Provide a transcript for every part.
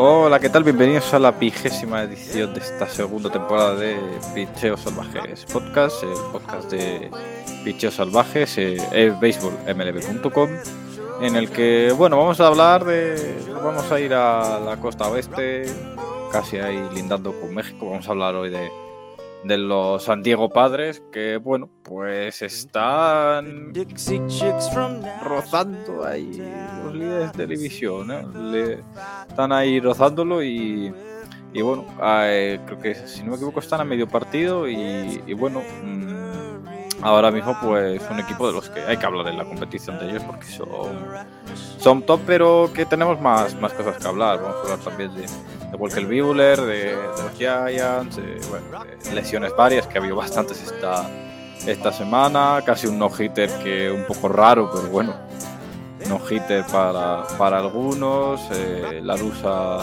Hola, ¿qué tal? Bienvenidos a la vigésima edición de esta segunda temporada de Picheos Salvajes Podcast, el podcast de Picheos Salvajes, eh, baseballmlb.com, en el que, bueno, vamos a hablar de. Vamos a ir a la costa oeste, casi ahí lindando con México. Vamos a hablar hoy de, de los San Diego Padres, que, bueno, pues están rozando ahí los líderes de división, ¿eh? Le- están ahí rozándolo y, y bueno, eh, creo que si no me equivoco están a medio partido y, y bueno, mm, ahora mismo pues un equipo de los que hay que hablar en la competición de ellos porque son, son top, pero que tenemos más, más cosas que hablar. Vamos a hablar también de, de Walker Buehler, de, los Giants, de, bueno, lesiones varias, que ha habido bastantes esta, esta semana, casi un no-hitter que un poco raro, pero bueno, no-hitter para, para algunos. Eh, la Rusa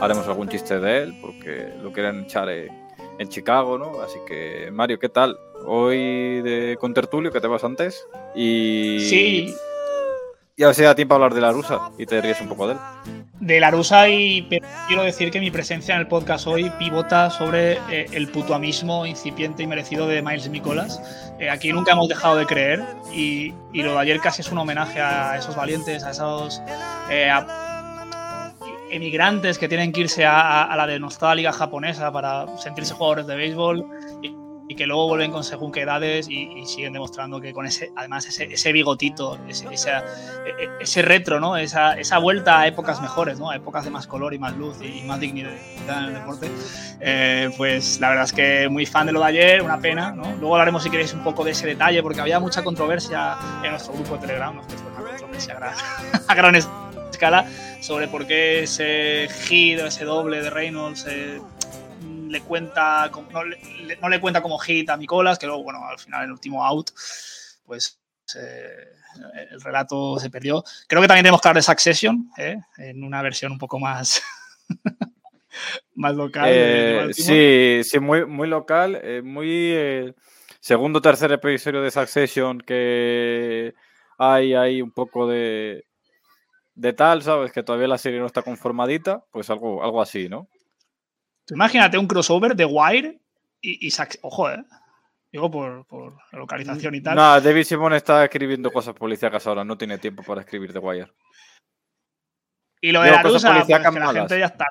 haremos algún chiste de él porque lo quieren echar en, en Chicago, ¿no? Así que, Mario, ¿qué tal? Hoy de con Tertulio, que te vas antes. Y. Sí, Y ahora sí da tiempo a hablar de la Rusa y te ríes un poco de él. de la rusa y quiero decir que mi presencia en el podcast hoy pivota sobre eh, el putuamismo incipiente y merecido de Miles Nicolas. Eh, aquí nunca hemos dejado de creer y, y lo de ayer casi es un homenaje a esos valientes, a esos eh, emigrantes que tienen que irse a la denostada liga japonesa para sentirse jugadores de béisbol y, que luego vuelven con según qué edades y, y siguen demostrando que con ese, además ese, ese bigotito, ese, e- e- ese retro, ¿no? Esa, esa vuelta a épocas mejores, ¿no? A épocas de más color y más luz y, más dignidad en el deporte. Eh, pues la verdad es que muy fan de lo de ayer, una pena, ¿no? Luego hablaremos si queréis un poco de ese detalle porque había mucha controversia en nuestro grupo de Telegram, ¿no? Una controversia a gran, a gran escala sobre por qué ese hit o ese doble de Reynolds eh, le cuenta no, le, le- no le cuenta como hit a Nicolas, que luego, bueno, al final el último out, pues eh, el relato se perdió. Creo que también tenemos que hablar de Succession, ¿eh? en una versión un poco más, más local. Eh, sí, sí, muy, muy local, muy segundo tercer episodio de Succession que hay ahí un poco de, de tal, ¿sabes? Que todavía la serie no está conformadita, pues algo, algo así, ¿no? Tú imagínate un crossover de Wire y, y Suc- Ojo, ¿eh? Digo por, por la localización y tal. Nada, David Simon está escribiendo cosas policíacas ahora, no tiene tiempo para escribir The Wire. Y lo de Digo, la rusa, pues, que la gente ya está.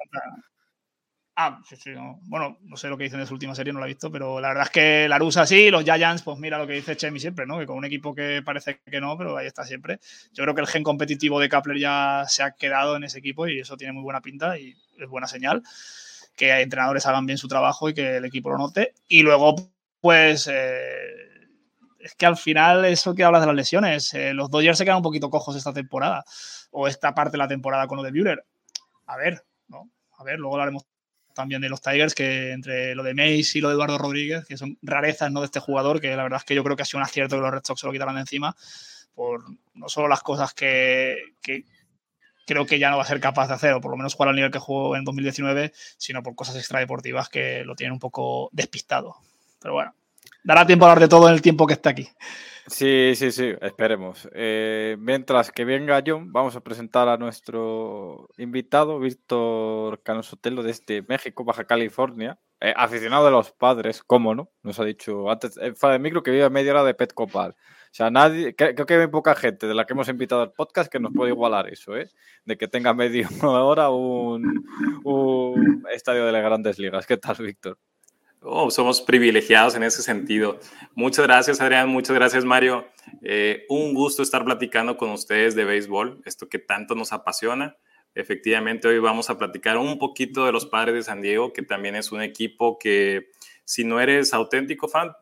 Ah, sí, sí, no. Bueno, no sé lo que dicen de su última serie, no la he visto, pero la verdad es que la rusa sí, los Giants, pues mira lo que dice Chemi siempre, ¿no? Que con un equipo que parece que no, pero ahí está siempre. Yo creo que el gen competitivo de Kapler ya se ha quedado en ese equipo y eso tiene muy buena pinta y es buena señal. Que entrenadores hagan bien su trabajo y que el equipo lo note. Y luego, pues. eh, es que al final, eso que hablas de las lesiones, eh, los Dodgers se quedan un poquito cojos esta temporada, o esta parte de la temporada con lo de Buehler. A ver, ¿no? A ver, luego hablaremos también de los Tigers, que entre lo de Mace y lo de Eduardo Rodríguez, que son rarezas ¿no? de este jugador, que la verdad es que yo creo que ha sido un acierto que los Red Sox se lo quitaran de encima, por no solo las cosas que, que creo que ya no va a ser capaz de hacer, o por lo menos jugar al nivel que jugó en 2019, sino por cosas extradeportivas que lo tienen un poco despistado. Pero bueno, dará tiempo a hablar de todo en el tiempo que esté aquí. Sí, sí, sí, esperemos. Eh, mientras que venga John, vamos a presentar a nuestro invitado, Víctor Canosotelo, desde México, Baja California. Eh, aficionado de los padres, cómo no, nos ha dicho antes, eh, fuera de micro, que vive a media hora de Pet Copal. Sea, nadie, cre- creo que hay poca gente de la que hemos invitado al podcast que nos puede igualar eso, ¿eh? De que tenga media hora un, un estadio de las grandes ligas. ¿Qué tal, Víctor? Oh, somos privilegiados en ese sentido. Muchas gracias, Adrián. Muchas gracias, Mario. Eh, un gusto estar platicando con ustedes de béisbol, esto que tanto nos apasiona. Efectivamente, hoy vamos a platicar un poquito de los padres de San Diego, que también es un equipo que, si no eres auténtico fan,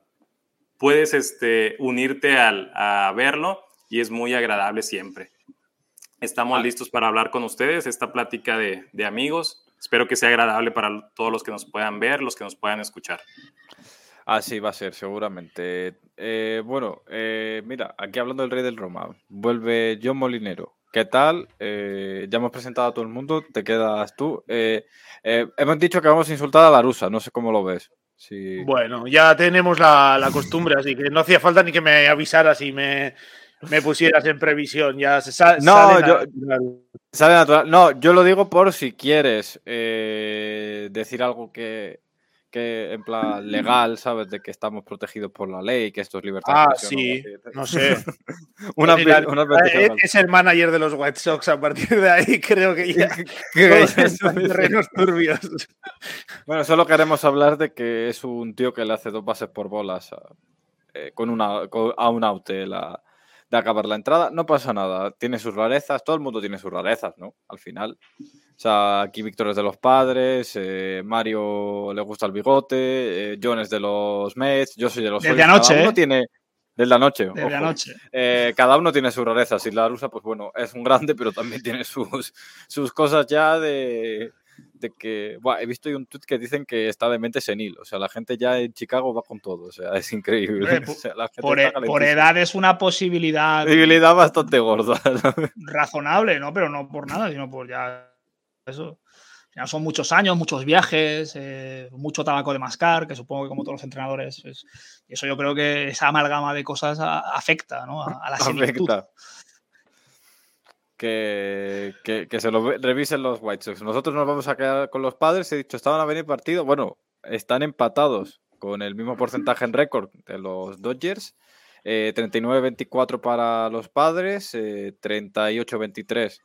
puedes este, unirte al, a verlo y es muy agradable siempre. Estamos listos para hablar con ustedes, esta plática de, de amigos. Espero que sea agradable para todos los que nos puedan ver, los que nos puedan escuchar. Así va a ser, seguramente. Eh, bueno, eh, mira, aquí hablando del Rey del Roma, vuelve John Molinero. ¿Qué tal? Eh, ya hemos presentado a todo el mundo, te quedas tú. hemos dicho que vamos a insultar a la rusa, no sé cómo lo ves. Bueno, ya tenemos la, costumbre, así que no hacía falta ni que me avisaras y me, pusieras en previsión. Ya se sale, no, yo, sale natural. No, yo lo digo por si quieres decir algo que, que en plan legal, ¿sabes? De que estamos protegidos por la ley, que esto es libertad. Ah, sí, no sé. una, eh, es el manager de los White Sox, a partir de ahí creo que ya terrenos turbios. Bueno, solo queremos hablar de que es un tío que le hace dos bases por bolas a, eh, con una, a un out la, de acabar la entrada. No pasa nada, tiene sus rarezas, todo el mundo tiene sus rarezas, ¿no? Al final. O sea, aquí Víctor es de los padres, eh, Mario le gusta el bigote, eh, John es de los Mets, yo soy de los... Desde anoche, Cada uno tiene... Desde la noche. Desde anoche. Eh, cada uno tiene sus rarezas y la rusa, pues bueno, es un grande, pero también tiene sus, sus cosas ya de, de que, bueno, he visto un tweet que dicen que está de mente senil, o sea, la gente ya en Chicago va con todo, o sea, es increíble. por, e, por, edad es una posibilidad. Posibilidad bastante gorda. Razonable, ¿no? Pero no por nada, sino por ya eso. Ya son muchos años, muchos viajes, eh, mucho tabaco de mascar, que supongo que como todos los entrenadores, es, eso yo creo que esa amalgama de cosas afecta ¿no? a, la similitud. Que, que, se lo revisen los White Sox. Nosotros nos vamos a quedar con los padres. He dicho, estaban a venir partido. Bueno, están empatados con el mismo porcentaje en récord de los Dodgers. 39-24 eh, para los padres, 38-23 eh,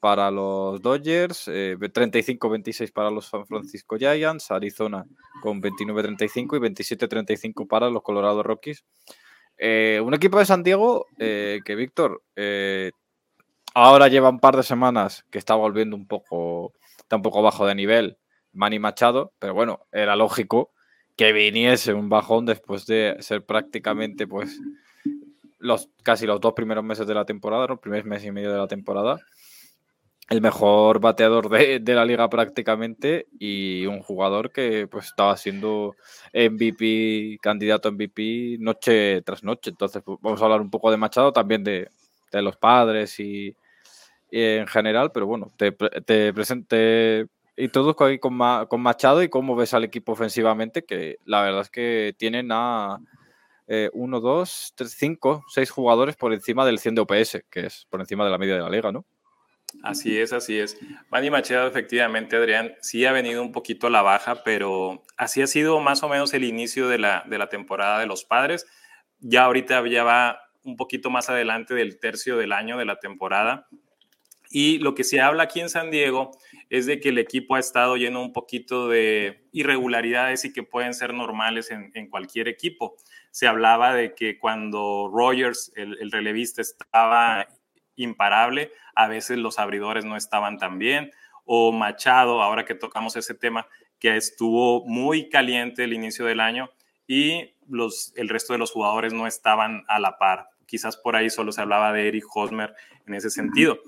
para los Dodgers, 35-26 eh, para los San Francisco Giants, Arizona con 29-35 y 27-35 para los Colorado Rockies. Eh, un equipo de San Diego eh, que, Víctor, ahora lleva un par de semanas que está volviendo un poco, está un poco bajo de nivel, Manny Machado, pero bueno, era lógico que viniese un bajón después de ser prácticamente, pues, los, casi los dos primeros meses de la temporada, los primeros meses y medio de la temporada el mejor bateador de, la liga prácticamente y un jugador que pues estaba siendo MVP, candidato MVP noche tras noche. Entonces pues, vamos a hablar un poco de Machado, también de, los padres y, en general, pero bueno, te, te presente introduzco ahí con, con, Machado y cómo ves al equipo ofensivamente, que la verdad es que tienen a eh, uno, dos, tres, cinco, seis jugadores por encima del 100 de OPS, que es por encima de la media de la liga, ¿no? Así es, así es. Manny Machado, efectivamente, Adrián, sí ha venido un poquito a la baja, pero así ha sido más o menos el inicio de la, de la temporada de los padres. Ya ahorita ya va un poquito más adelante del tercio del año de la temporada. Y lo que se habla aquí en San Diego es de que el equipo ha estado lleno un poquito de irregularidades y que pueden ser normales en, cualquier equipo. Se hablaba de que cuando Rogers, el, el relevista, estaba imparable, a veces los abridores no estaban tan bien, o Machado, ahora que tocamos ese tema, que estuvo muy caliente el inicio del año y los, el resto de los jugadores no estaban a la par. Quizás por ahí solo se hablaba de Eric Hosmer en ese sentido.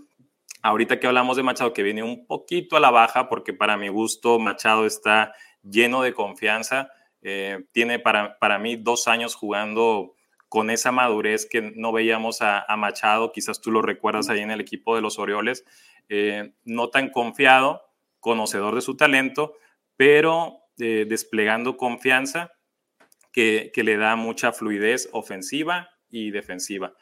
Ahorita que hablamos de Machado, que viene un poquito a la baja, porque para mi gusto Machado está lleno de confianza, eh, tiene para, para mí dos años jugando con esa madurez que no veíamos a, Machado, quizás tú lo recuerdas ahí en el equipo de los Orioles, eh, no tan confiado, conocedor de su talento, pero eh, desplegando confianza que, le da mucha fluidez ofensiva y defensiva.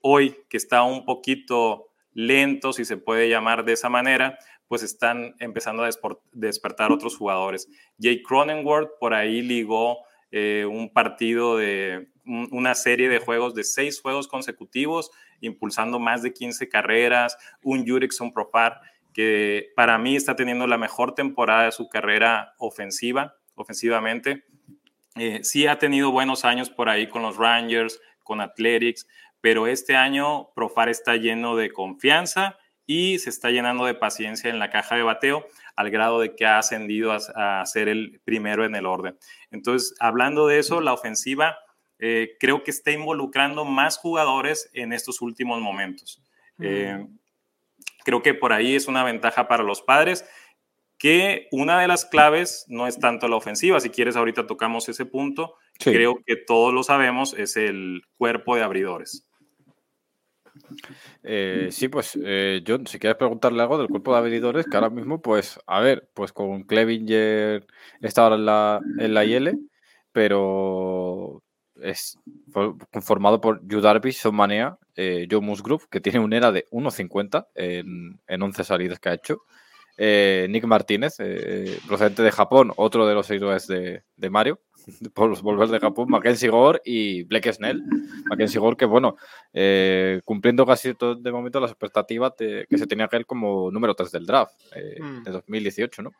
Hoy, que está un poquito lento, si se puede llamar de esa manera, pues están empezando a despertar otros jugadores. Jake Cronenworth por ahí ligó un partido de una serie de juegos de seis juegos consecutivos, impulsando más de 15 carreras, un Jurickson Propar que para mí está teniendo la mejor temporada de su carrera ofensiva, ofensivamente. Eh, sí ha tenido buenos años por ahí con los Rangers, con Athletics, pero este año Profar está lleno de confianza y se está llenando de paciencia en la caja de bateo al grado de que ha ascendido a, a ser el primero en el orden. Entonces, hablando de eso, la ofensiva eh, creo que está involucrando más jugadores en estos últimos momentos. Eh, creo que por ahí es una ventaja para los padres que una de las claves no es tanto la ofensiva, si quieres ahorita tocamos ese punto, creo que todos lo sabemos, es el cuerpo de abridores. Eh, sí, pues eh, John, si quieres preguntarle algo del cuerpo de abridores, que ahora mismo, pues, a ver, pues con Clevinger está ahora en la, en la IL, pero es conformado por Yu Darvish, Son Manea, eh, Joe Musgrove, que tiene un ERA de 1.50 en, en 11 salidas que ha hecho. Eh, Nick Martínez, eh, procedente de Japón, otro de los héroes de, de Mario, por volver de Japón, Mackenzie Gore y Blake Snell. Mackenzie Gore, que bueno, cumpliendo casi todo de momento las expectativas que se tenía que él como número 3 del draft mm. de 2018, ¿no?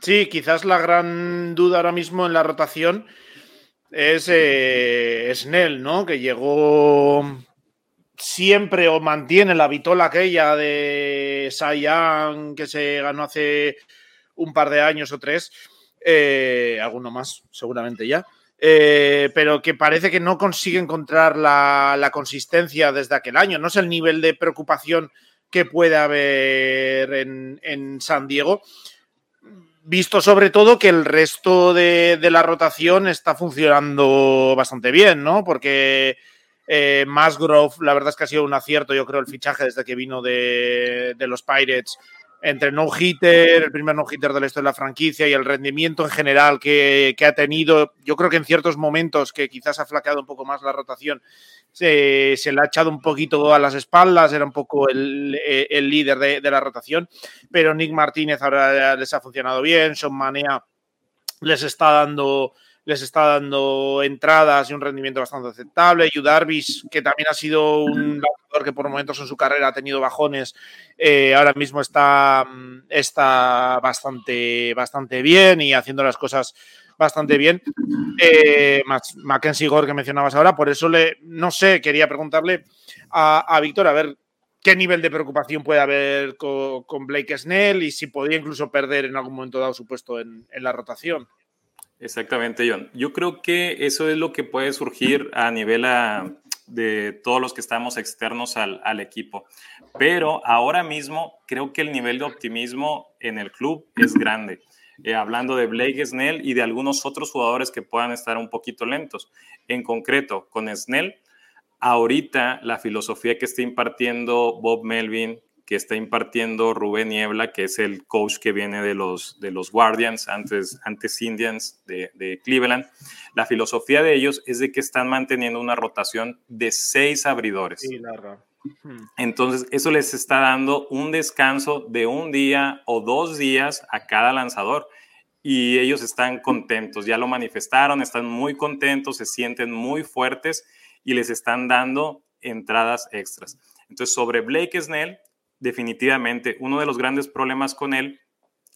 Sí, quizás la gran duda ahora mismo en la rotación es eh, Snell, ¿no? Que llegó siempre o mantiene la vitola aquella de Saiyan que se ganó hace un par de años o tres, eh, alguno más seguramente ya, eh, pero que parece que no consigue encontrar la, consistencia desde aquel año. No es el nivel de preocupación que puede haber en, San Diego visto sobre todo que el resto de, la rotación está funcionando bastante bien, ¿no? Porque eh, Masgrove, la verdad es que ha sido un acierto, yo creo, el fichaje desde que vino de los Pirates entre no-hitter, el primer no-hitter de la de la franquicia y el rendimiento en general que, ha tenido, yo creo que en ciertos momentos que quizás ha flaqueado un poco más la rotación, se, le ha echado un poquito a las espaldas, era un poco el, líder de, de, la rotación, pero Nick Martínez ahora les ha funcionado bien, Sean Manea les está dando les está dando entradas y un rendimiento bastante aceptable. Yu Darvish, que también ha sido un lanzador que por momentos en su carrera ha tenido bajones, eh, ahora mismo está, está bastante, bastante bien y haciendo las cosas bastante bien. Eh, Mackenzie Gore, que mencionabas ahora, por eso le, no sé, quería preguntarle a, Víctor a ver qué nivel de preocupación puede haber con, Blake Snell y si podría incluso perder en algún momento dado su puesto en la rotación. Exactamente, John. Yo creo que eso es lo que puede surgir a nivel ah, de todos los que estamos externos al, equipo. Pero ahora mismo creo que el nivel de optimismo en el club es grande. Eh, hablando de Blake Snell y de algunos otros jugadores que puedan estar un poquito lentos. En concreto, con Snell, ahorita la filosofía que está impartiendo Bob Melvin, que está impartiendo Rubén Niebla, que es el coach que viene de los, de los Guardians, antes, antes Indians de, Cleveland. La filosofía de ellos es de que están manteniendo una rotación de seis abridores. Hmm. Entonces, eso les está dando un descanso de un día o dos días a cada lanzador. Y ellos están contentos, ya lo manifestaron, están muy contentos, se sienten muy fuertes y les están dando entradas extras. Entonces, sobre Blake Snell, definitivamente. Uno de los grandes problemas con él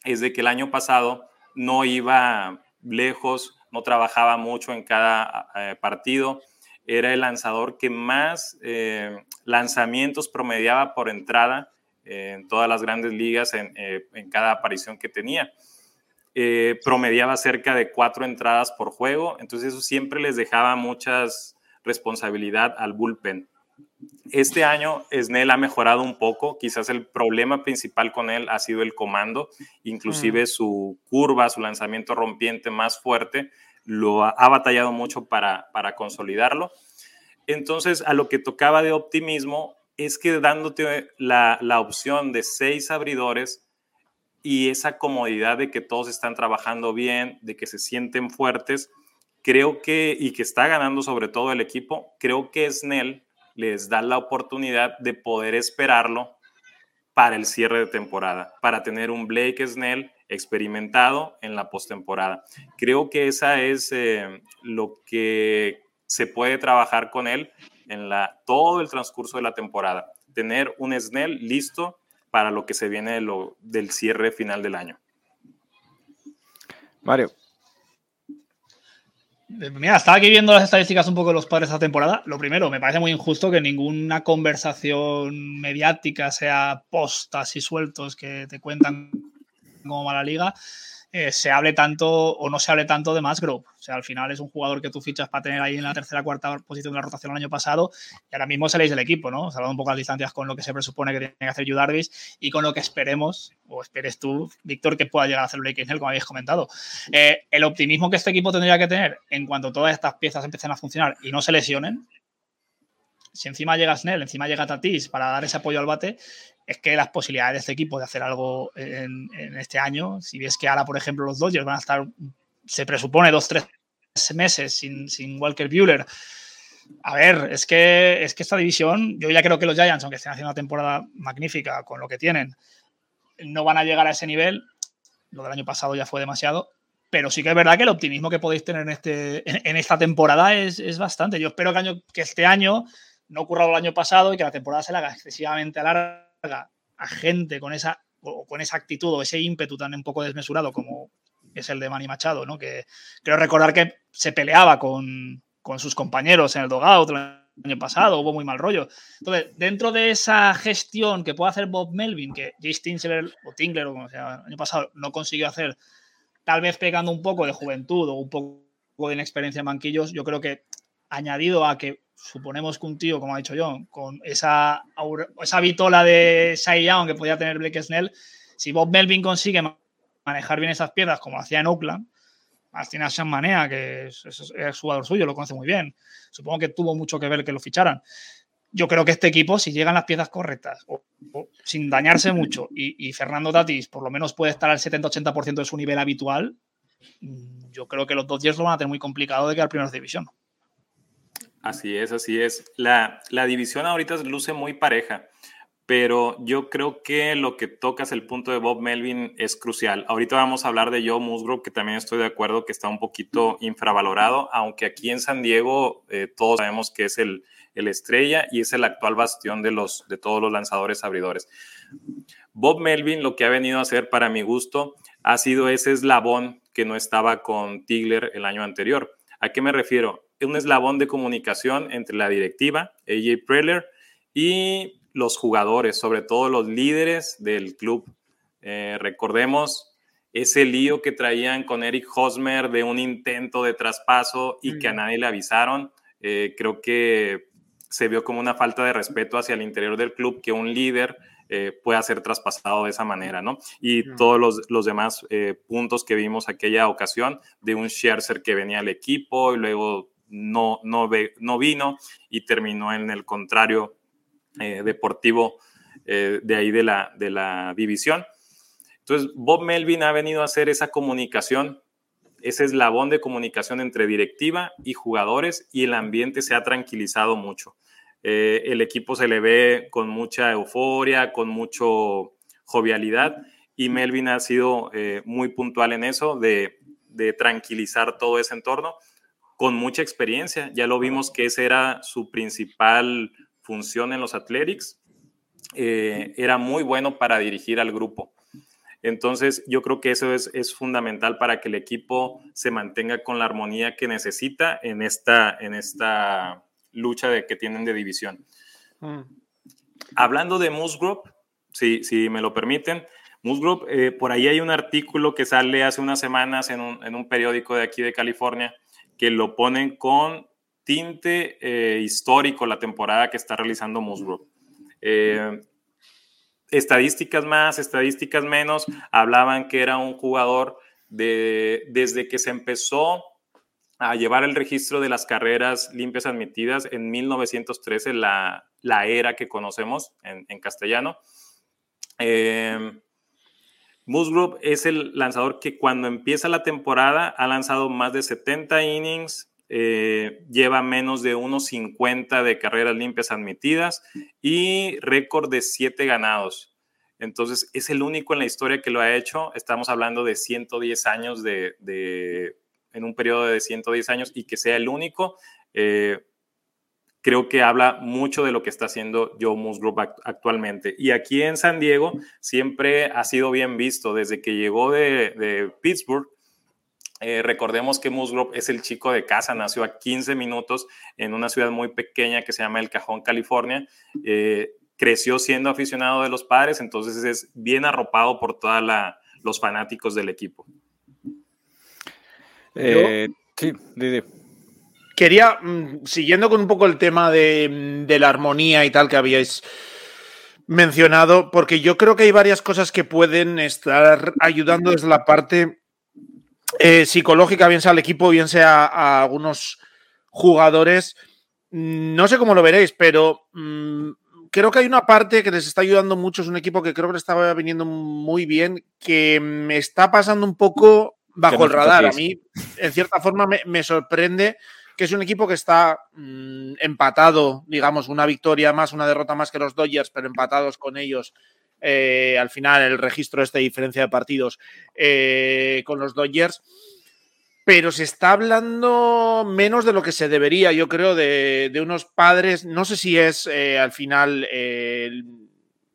es de que el año pasado no iba lejos, no trabajaba mucho en cada eh, partido. Era el lanzador que más eh, lanzamientos promediaba por entrada eh, en todas las grandes ligas en, cada aparición que tenía. promediaba cerca de cuatro entradas por juego, entonces eso siempre les dejaba muchas responsabilidad al bullpen. Este año Snell ha mejorado un poco, quizás el problema principal con él ha sido el comando, inclusive mm. su curva, su lanzamiento rompiente más fuerte, lo ha, batallado mucho para, para consolidarlo. Entonces, a lo que tocaba de optimismo es que dándote la, la opción de seis abridores y esa comodidad de que todos están trabajando bien, de que se sienten fuertes, creo que, y que está ganando sobre todo el equipo, creo que Snell les da la oportunidad de poder esperarlo para el cierre de temporada, para tener un Blake Snell experimentado en la postemporada. Creo que esa es eh, lo que se puede trabajar con él en la, todo el transcurso de la temporada. Tener un Snell listo para lo que se viene del cierre final del año. Mario. Mira, estaba aquí viendo las estadísticas un poco de los padres esta temporada. Lo primero, me parece muy injusto que ninguna conversación mediática sea postas y sueltos que te cuentan como mala liga. Eh, se hable tanto o no se hable tanto de Musgrove. O sea, al final es un jugador que tú fichas para tener ahí en la tercera cuarta posición de la rotación el año pasado y ahora mismo salís del equipo, ¿no? Dado un poco las distancias con lo que se presupone que tiene que hacer Judarvis y con lo que esperemos, o esperes tú, Víctor, que pueda llegar a hacer Blake Snell, como habéis comentado. Eh, el optimismo que este equipo tendría que tener en cuanto todas estas piezas empiecen a funcionar y no se lesionen, si encima llega Snell, encima llega Tatis para dar ese apoyo al bate, es que las posibilidades de este equipo de hacer algo en, este año, si ves que ahora, por ejemplo, los Dodgers van a estar, se presupone, dos, tres meses sin, sin Walker Bueller. A ver, es que, es que esta división, yo ya creo que los Giants, aunque estén haciendo una temporada magnífica con lo que tienen, no van a llegar a ese nivel. Lo del año pasado ya fue demasiado. Pero sí que es verdad que el optimismo que podéis tener en, este, en, esta temporada es, es, bastante. Yo espero que, año, que este año no ocurra el año pasado y que la temporada se la haga excesivamente larga a gente con esa, con esa actitud o ese ímpetu tan un poco desmesurado como es el de Manny Machado, ¿no? Que creo recordar que se peleaba con, sus compañeros en el dogout el año pasado, hubo muy mal rollo. Entonces, dentro de esa gestión que puede hacer Bob Melvin, que Jay Stinsler o Tingler o como sea, el año pasado no consiguió hacer, tal vez pegando un poco de juventud o un poco de inexperiencia en banquillos, yo creo que añadido a que suponemos que un tío, como ha dicho John, con esa, esa de Cy Young que podía tener Blake Snell, si Bob Melvin consigue manejar bien esas piezas como hacía en Oakland, más tiene a Sean Manea, que es, jugador suyo, lo conoce muy bien. Supongo que tuvo mucho que ver que lo ficharan. Yo creo que este equipo, si llegan las piezas correctas, o, sin dañarse mucho, y, Fernando Tatis por lo menos puede estar al 70-80% de su nivel habitual, mm, yo creo que los Dodgers lo van a tener muy complicado de quedar primeros de división. Así es, así es. La, división ahorita luce muy pareja, pero yo creo que lo que tocas el punto de Bob Melvin es crucial. Ahorita vamos a hablar de Joe Musgrove, que también estoy de acuerdo que está un poquito infravalorado, aunque aquí en San Diego eh, todos sabemos que es el, el, estrella y es el actual bastión de, los, de todos los lanzadores abridores. Bob Melvin lo que ha venido a hacer para mi gusto ha sido ese eslabón que no estaba con Tigler el año anterior. ¿A qué me refiero? Un eslabón de comunicación entre la directiva, AJ Preller, y los jugadores, sobre todo los líderes del club. Eh, recordemos ese lío que traían con Eric Hosmer de un intento de traspaso y que a nadie le avisaron. Eh, creo que se vio como una falta de respeto hacia el interior del club que un líder eh, pueda ser traspasado de esa manera, ¿no? Y todos los, los demás puntos que vimos aquella ocasión de un Scherzer que venía al equipo y luego no, no, no vino y terminó en el contrario eh, deportivo eh, de ahí de la, de la división. Entonces, Bob Melvin ha venido a hacer esa comunicación, ese eslabón de comunicación entre directiva y jugadores y el ambiente se ha tranquilizado mucho. Eh, el equipo se le ve con mucha euforia, con mucho jovialidad y Melvin ha sido muy puntual en eso, de, de tranquilizar todo ese entorno con mucha experiencia. Ya lo vimos que esa era su principal función en los Athletics. Eh, era muy bueno para dirigir al grupo. Entonces, yo creo que eso es, fundamental para que el equipo se mantenga con la armonía que necesita en esta, en esta lucha de, que tienen de división. Mm. Hablando de Musgrove, si, si me lo permiten, Musgrove, eh, por ahí hay un artículo que sale hace unas semanas en un, en un periódico de aquí de California que lo ponen con tinte eh, histórico la temporada que está realizando Musgrove. Eh, estadísticas más, estadísticas menos, hablaban que era un jugador de, desde que se empezó a llevar el registro de las carreras limpias admitidas en 1913, la, la era que conocemos en, castellano. Eh, Musgrove es el lanzador que cuando empieza la temporada ha lanzado más de 70 innings, eh, lleva menos de 1.50 de carreras limpias admitidas y récord de 7 ganados. Entonces es el único en la historia que lo ha hecho. Estamos hablando de 110 años de, en un periodo de 110 años y que sea el único. Eh, creo que habla mucho de lo que está haciendo Joe Musgrove actualmente. Y aquí en San Diego siempre ha sido bien visto desde que llegó de, Pittsburgh. Eh, recordemos que Musgrove es el chico de casa, nació a 15 minutos en una ciudad muy pequeña que se llama El Cajón, California. Eh, creció siendo aficionado de los padres, entonces es bien arropado por todos los fanáticos del equipo. Eh, sí, Didi. Quería, mm, siguiendo con un poco el tema de, de, la armonía y tal que habíais mencionado, porque yo creo que hay varias cosas que pueden estar ayudando desde la parte eh, psicológica, bien sea al equipo, bien sea a algunos jugadores. No sé cómo lo veréis, pero mmm, creo que hay una parte que les está ayudando mucho. Es un equipo que creo que le estaba viniendo muy bien, que me está pasando un poco bajo el radar. A mí, en cierta forma, me, me sorprende que es un equipo que está mmm, empatado, digamos, una victoria más, una derrota más que los Dodgers, pero empatados con ellos. Eh, al final, el registro este de diferencia de partidos eh, con los Dodgers. Pero se está hablando menos de lo que se debería, yo creo, de, de unos padres. No sé si es eh, al final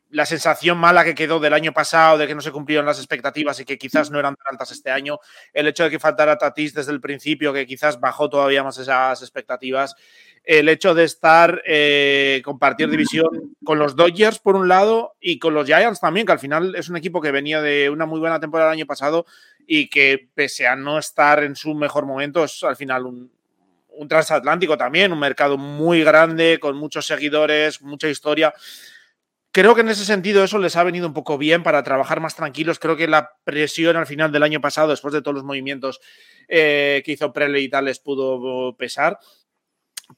la sensación mala que quedó del año pasado, de que no se cumplieron las expectativas y que quizás no eran tan altas este año, el hecho de que faltara Tatis desde el principio, que quizás bajó todavía más esas expectativas, el hecho de estar, eh, compartir división con los Dodgers por un lado y con los Giants también, que al final es un equipo que venía de una muy buena temporada el año pasado y que pese a no estar en su mejor momento, es al final un transatlántico también, un mercado muy grande, con muchos seguidores, mucha historia. Creo que en ese sentido eso les ha venido un poco bien para trabajar más tranquilos. Creo que la presión al final del año pasado, después de todos los movimientos eh, que hizo Prele y tal, les pudo pesar.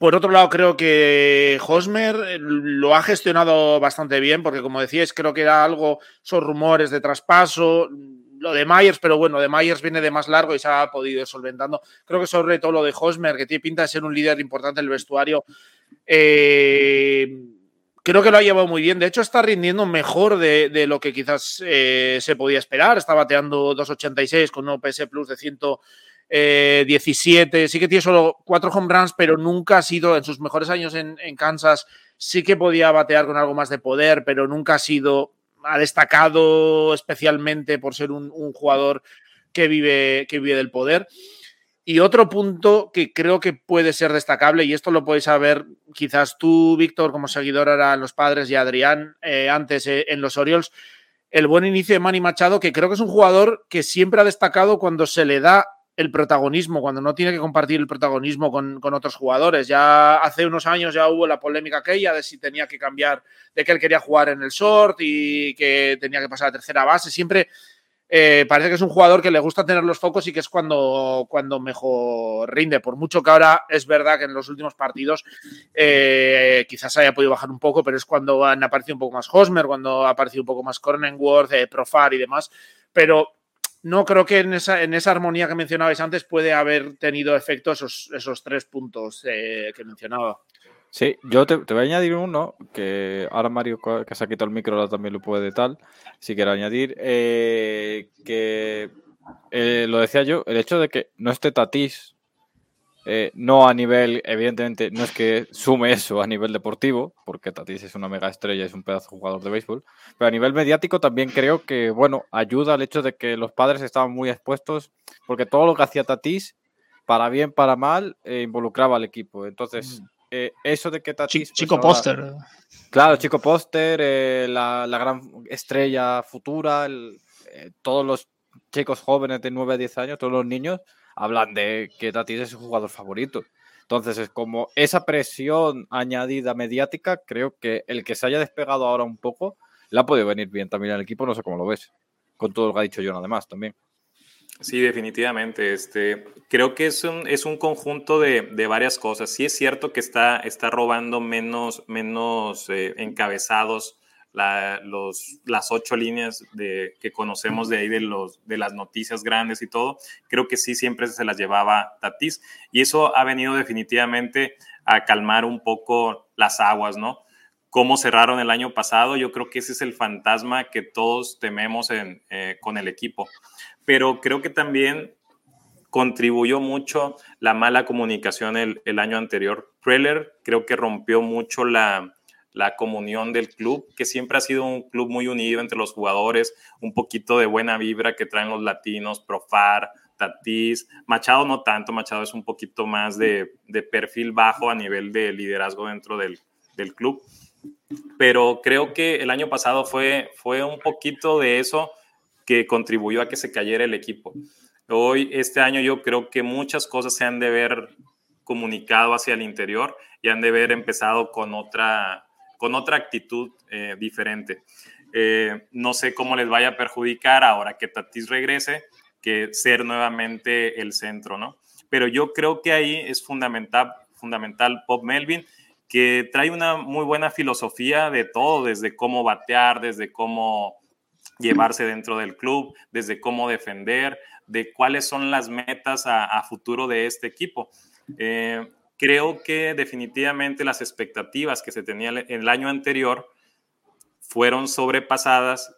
Por otro lado, creo que Hosmer lo ha gestionado bastante bien, porque como decíais, creo que era algo, son rumores de traspaso, lo de Myers, pero bueno, de Myers viene de más largo y se ha podido ir solventando. Creo que sobre todo lo de Hosmer, que tiene pinta de ser un líder importante en el vestuario, eh, creo que lo ha llevado muy bien. De hecho, está rindiendo mejor de, lo que quizás eh, se podía esperar. Está bateando 2.86 con un OPS Plus de 117. Sí que tiene solo cuatro home runs, pero nunca ha sido en sus mejores años en, en, Kansas. Sí que podía batear con algo más de poder, pero nunca ha sido. Ha destacado especialmente por ser un, un jugador que vive, que vive del poder. Y otro punto que creo que puede ser destacable, y esto lo podéis saber quizás tú, Víctor, como seguidor ahora en los padres y Adrián eh, antes eh, en los Orioles, el buen inicio de Manny Machado, que creo que es un jugador que siempre ha destacado cuando se le da el protagonismo, cuando no tiene que compartir el protagonismo con, con, otros jugadores. Ya hace unos años ya hubo la polémica aquella de si tenía que cambiar, de que él quería jugar en el short y que tenía que pasar a tercera base. Siempre eh, parece que es un jugador que le gusta tener los focos y que es cuando, cuando mejor rinde. Por mucho que ahora es verdad que en los últimos partidos eh, quizás haya podido bajar un poco, pero es cuando han aparecido un poco más Hosmer, cuando ha aparecido un poco más Cronenworth, eh, Profar y demás. Pero no creo que en esa, en esa armonía que mencionabais antes puede haber tenido efecto esos, esos tres puntos eh, que mencionaba. Sí, yo te, voy a añadir uno, que ahora Mario, que se ha quitado el micro, ahora también lo puede tal, si quiero añadir, eh, que eh, lo decía yo, el hecho de que no esté Tatís, eh, no a nivel, evidentemente, no es que sume eso a nivel deportivo, porque Tatís es una mega estrella, es un pedazo jugador de béisbol, pero a nivel mediático también creo que, bueno, ayuda al hecho de que los padres estaban muy expuestos, porque todo lo que hacía Tatís, para bien, para mal, involucraba al equipo. Entonces... Mm eh, eso de que Tatis. Chico pues, póster. Claro, Chico póster, eh, la, la, gran estrella futura, el, eh, todos los chicos jóvenes de 9 a 10 años, todos los niños, hablan de que Tatis es su jugador favorito. Entonces, es como esa presión añadida mediática, creo que el que se haya despegado ahora un poco, le ha podido venir bien también al equipo, no sé cómo lo ves, con todo lo que ha dicho John además también. Sí, definitivamente. Este, creo que es un, es un conjunto de, de, varias cosas. Sí es cierto que está, está robando menos, menos eh, encabezados la, las ocho líneas que conocemos de ahí de, los, de las noticias grandes y todo. Creo que sí siempre se las llevaba Tatis y eso ha venido definitivamente a calmar un poco las aguas, ¿no? Cómo cerraron el año pasado, yo creo que ese es el fantasma que todos tememos en, eh, con el equipo pero creo que también contribuyó mucho la mala comunicación el, año anterior. Preller creo que rompió mucho la, la comunión del club, que siempre ha sido un club muy unido entre los jugadores, un poquito de buena vibra que traen los latinos, Profar, Tatís, Machado no tanto, Machado es un poquito más de, de perfil bajo a nivel de liderazgo dentro del, del, club, pero creo que el año pasado fue, fue un poquito de eso que contribuyó a que se cayera el equipo. Hoy, este año, yo creo que muchas cosas se han de ver comunicado hacia el interior y han de haber empezado con otra, con otra actitud eh, diferente. Eh, no sé cómo les vaya a perjudicar ahora que Tatis regrese, que ser nuevamente el centro, ¿no? Pero yo creo que ahí es fundamental, fundamental Pop Melvin, que trae una muy buena filosofía de todo, desde cómo batear, desde cómo llevarse dentro del club, desde cómo defender, de cuáles son las metas a, futuro de este equipo. Eh, creo que definitivamente las expectativas que se tenían el año anterior fueron sobrepasadas,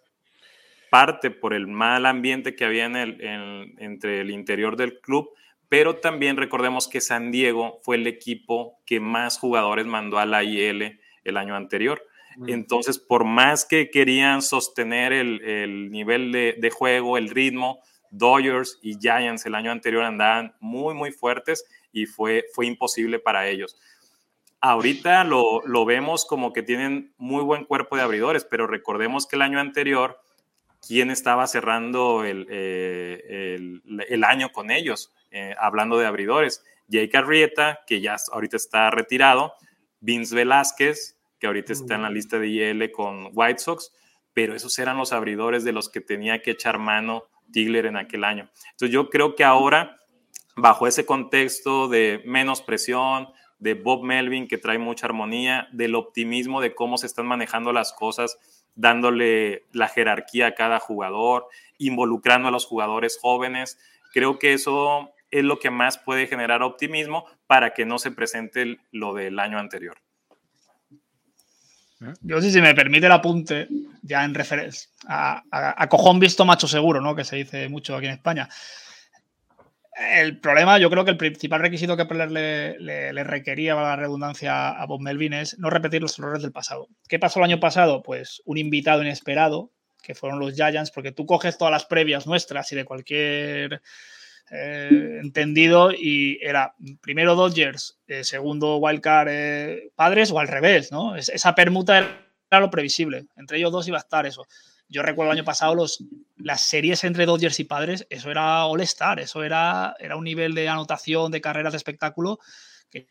parte por el mal ambiente que había en el, entre el interior del club, pero también recordemos que San Diego fue el equipo que más jugadores mandó a la IL el año anterior. Entonces, por más que querían sostener el, nivel de, de, juego, el ritmo, Dodgers y Giants el año anterior andaban muy, muy fuertes y fue, fue imposible para ellos. Ahorita lo, lo vemos como que tienen muy buen cuerpo de abridores, pero recordemos que el año anterior, ¿quién estaba cerrando el, eh, el, el año con ellos? Eh, hablando de abridores. Jake Arrieta, que ya ahorita está retirado, Vince Velázquez, que ahorita está en la lista de IL con White Sox, pero esos eran los abridores de los que tenía que echar mano Tigler en aquel año. Entonces yo creo que ahora, bajo ese contexto de menos presión, de Bob Melvin, que trae mucha armonía, del optimismo de cómo se están manejando las cosas, dándole la jerarquía a cada jugador, involucrando a los jugadores jóvenes, creo que eso es lo que más puede generar optimismo para que no se presente lo del año anterior. Yo sí, si me permite el apunte, ya en referencia a, cojón visto macho seguro, ¿no? Que se dice mucho aquí en España. El problema, yo creo que el principal requisito que le, le, requería la redundancia a Bob Melvin es no repetir los errores del pasado. ¿Qué pasó el año pasado? Pues un invitado inesperado, que fueron los Giants, porque tú coges todas las previas nuestras y de cualquier eh, entendido y era primero Dodgers, eh, segundo Wildcard eh, Padres o al revés, ¿no? esa permuta era lo previsible. Entre ellos dos iba a estar eso. Yo recuerdo el año pasado los, las series entre Dodgers y Padres, eso era all-star, eso era, era un nivel de anotación, de carreras de espectáculo que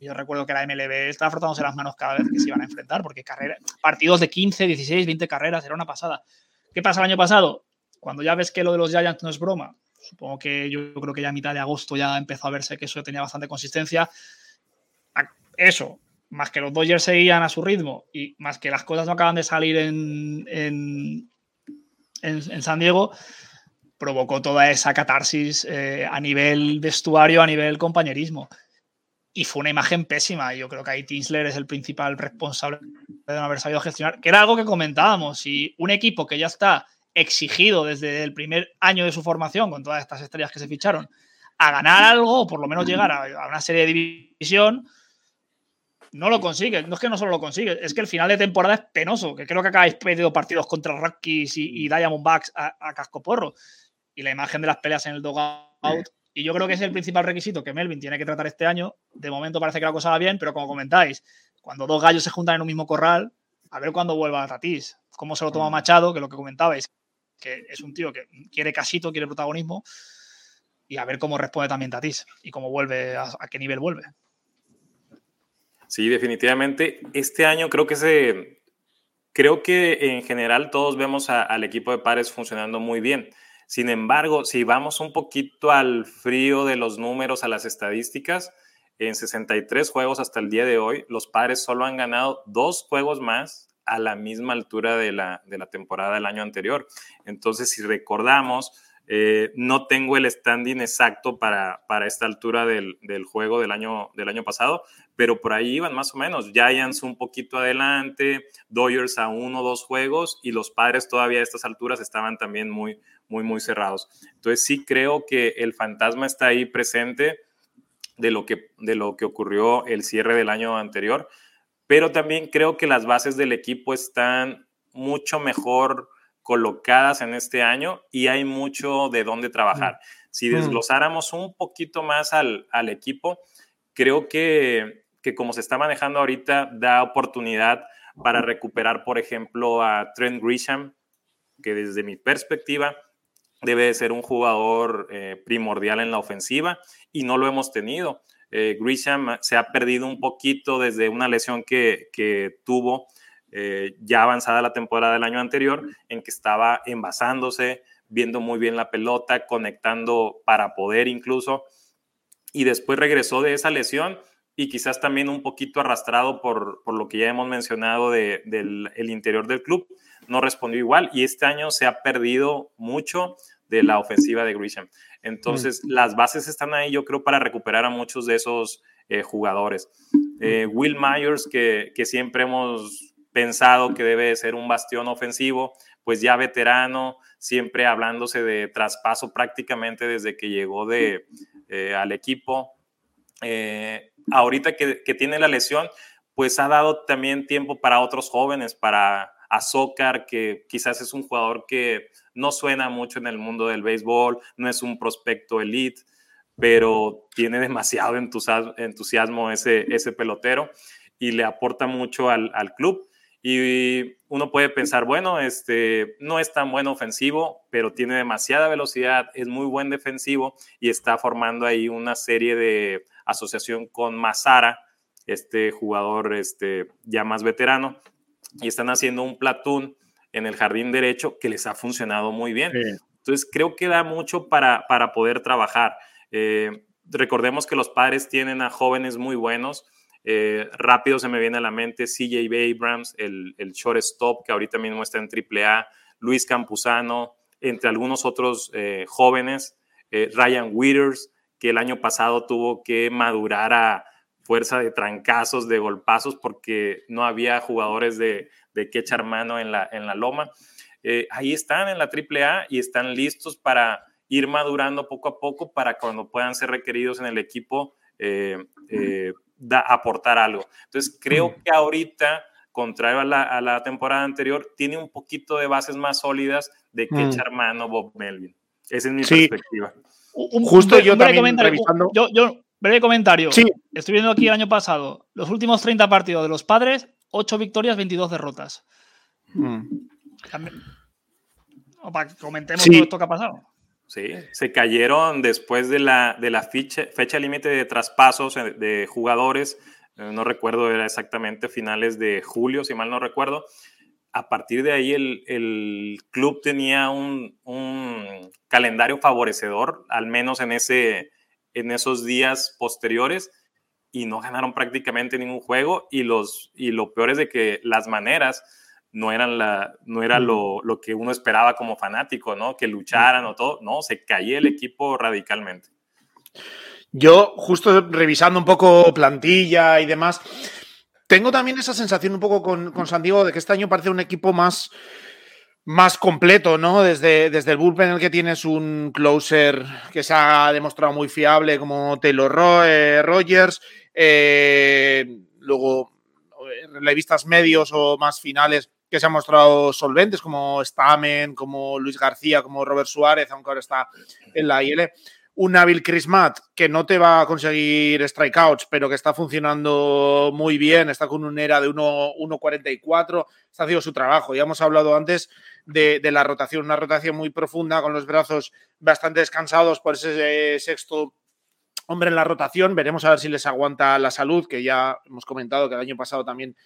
yo recuerdo que la MLB estaba frotándose las manos cada vez que se iban a enfrentar, porque carrera, partidos de 15, 16, 20 carreras, era una pasada. ¿Qué pasa el año pasado? Cuando ya ves que lo de los Giants no es broma, Supongo que yo creo que ya a mitad de agosto ya empezó a verse que eso tenía bastante consistencia. Eso, más que los Dodgers seguían a su ritmo y más que las cosas no acaban de salir en, en, San Diego, provocó toda esa catarsis eh, a nivel vestuario, a nivel compañerismo. Y fue una imagen pésima. Yo creo que ahí Tinsler es el principal responsable de no haber sabido gestionar, que era algo que comentábamos. Si un equipo que ya está exigido desde el primer año de su formación, con todas estas estrellas que se ficharon, a ganar algo, o por lo menos llegar a, una serie de división, no lo consigue. No es que no solo lo consigue, es que el final de temporada es penoso, que creo que acabáis perdido partidos contra Rockies y, Diamondbacks a, a cascoporro. Y la imagen de las peleas en el dogout. Y yo creo que es el principal requisito que Melvin tiene que tratar este año. De momento parece que la cosa va bien, pero como comentáis, cuando dos gallos se juntan en un mismo corral, a ver cuándo vuelva a Tatís. Cómo se lo toma Machado, que lo que comentabais, que es un tío que quiere casito, quiere protagonismo, y a ver cómo responde también Tatís y cómo vuelve, a, qué nivel vuelve. Sí, definitivamente. Este año creo que se. Creo que en general todos vemos al equipo de pares funcionando muy bien. Sin embargo, si vamos un poquito al frío de los números, a las estadísticas, en 63 juegos hasta el día de hoy, los pares solo han ganado dos juegos más a la misma altura de la, temporada del año anterior. Entonces, si recordamos, eh, no tengo el standing exacto para, para esta altura del, juego del año, del año pasado, pero por ahí iban más o menos. Giants un poquito adelante, Dodgers a uno o dos juegos y los padres todavía a estas alturas estaban también muy, muy, muy cerrados. Entonces sí creo que el fantasma está ahí presente de lo que, de lo que ocurrió el cierre del año anterior pero también creo que las bases del equipo están mucho mejor colocadas en este año y hay mucho de dónde trabajar. Si desglosáramos un poquito más al, equipo, creo que, que, como se está manejando ahorita, da oportunidad para recuperar, por ejemplo, a Trent Grisham, que desde mi perspectiva debe de ser un jugador primordial en la ofensiva y no lo hemos tenido. Grisham se ha perdido un poquito desde una lesión que, que tuvo ya avanzada la temporada del año anterior, en que estaba envasándose, viendo muy bien la pelota, conectando para poder incluso, y después regresó de esa lesión y quizás también un poquito arrastrado por, por lo que ya hemos mencionado del el interior del club, no respondió igual y este año se ha perdido mucho de la ofensiva de Grisham. Entonces, mm. las bases están ahí, yo creo, para recuperar a muchos de esos eh, jugadores. Eh, mm. Will Myers, que, que, siempre hemos pensado que debe ser un bastión ofensivo, pues ya veterano, siempre hablándose de traspaso prácticamente desde que llegó de, eh, al equipo. Ahorita que, tiene la lesión, pues ha dado también tiempo para otros jóvenes, para Azócar, que quizás es un jugador que no suena mucho en el mundo del béisbol, no es un prospecto elite, pero tiene demasiado entusiasmo, ese, pelotero y le aporta mucho al, al club. Y uno puede pensar, bueno, este no es tan buen ofensivo, pero tiene demasiada velocidad, es muy buen defensivo y está formando ahí una serie de asociación con Mazara, este jugador este, ya más veterano, y están haciendo un platoon en el jardín derecho que les ha funcionado muy bien. Entonces, creo que da mucho para, para poder trabajar. Eh, recordemos que los padres tienen a jóvenes muy buenos eh, rápido se me viene a la mente CJ Abrams, el, el shortstop que ahorita mismo está en AAA, Luis Campuzano, entre algunos otros eh, jóvenes, eh, Ryan Withers, que el año pasado tuvo que madurar a fuerza de trancazos, de golpazos, porque no había jugadores de, de que echar mano en la, en la loma. ahí están en la AAA y están listos para ir madurando poco a poco para cuando puedan ser requeridos en el equipo da, aportar algo. Entonces, creo que ahorita, contrario a la, a la, temporada anterior, tiene un poquito de bases más sólidas de que echar mano Bob Melvin. Esa es mi perspectiva. Un, Justo yo también comentario, revisando... yo, yo, breve comentario. Sí. Estoy viendo aquí el año pasado, los últimos 30 partidos de los padres, 8 victorias, 22 derrotas. Mm. O para que comentemos todo esto que ha pasado. Sí, se cayeron después de la, de la fecha, fecha límite de traspasos de jugadores, eh, no recuerdo, era exactamente finales de julio, si mal no recuerdo. A partir de ahí el, el club tenía un, un, calendario favorecedor, al menos en, ese, en esos días posteriores, y no ganaron prácticamente ningún juego. Y, los, y lo peor es de que las maneras no, eran la, no era lo, lo, que uno esperaba como fanático, ¿no? Que lucharan o todo. No, se caía el equipo radicalmente. Yo, justo revisando un poco plantilla y demás, tengo también esa sensación un poco con, con San Diego de que este año parece un equipo más, más completo, ¿no? Desde, desde el bullpen en el que tienes un closer que se ha demostrado muy fiable como Taylor eh, Rogers, eh, luego eh, revistas medios o más finales que se han mostrado solventes, como Stamen, como Luis García, como Robert Suárez, aunque ahora está en la IL. Un Nabil Crismat que no te va a conseguir strikeouts, pero que está funcionando muy bien, está con un era de 1.44, está haciendo su trabajo. Ya hemos hablado antes de, la rotación, una rotación muy profunda, con los brazos bastante descansados por ese sexto hombre en la rotación. Veremos a ver si les aguanta la salud, que ya hemos comentado que el año pasado también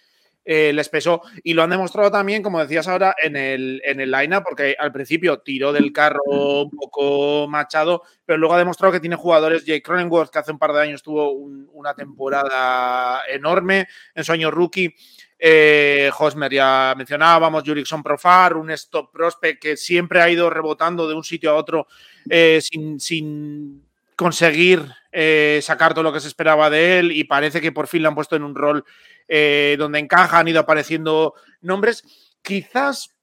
eh, les pesó. Y lo han demostrado también, como decías ahora, en el, en el line porque al principio tiró del carro un poco machado, pero luego ha demostrado que tiene jugadores. Jake Cronenworth, que hace un par de años tuvo una temporada enorme en su año rookie. Eh, Hosmer ya mencionábamos, Jurickson Profar, un stop prospect que siempre ha ido rebotando de un sitio a otro eh, sin, sin, conseguir eh, sacar todo lo que se esperaba de él y parece que por fin lo han puesto en un rol eh, donde encaja, han ido apareciendo nombres. Quizás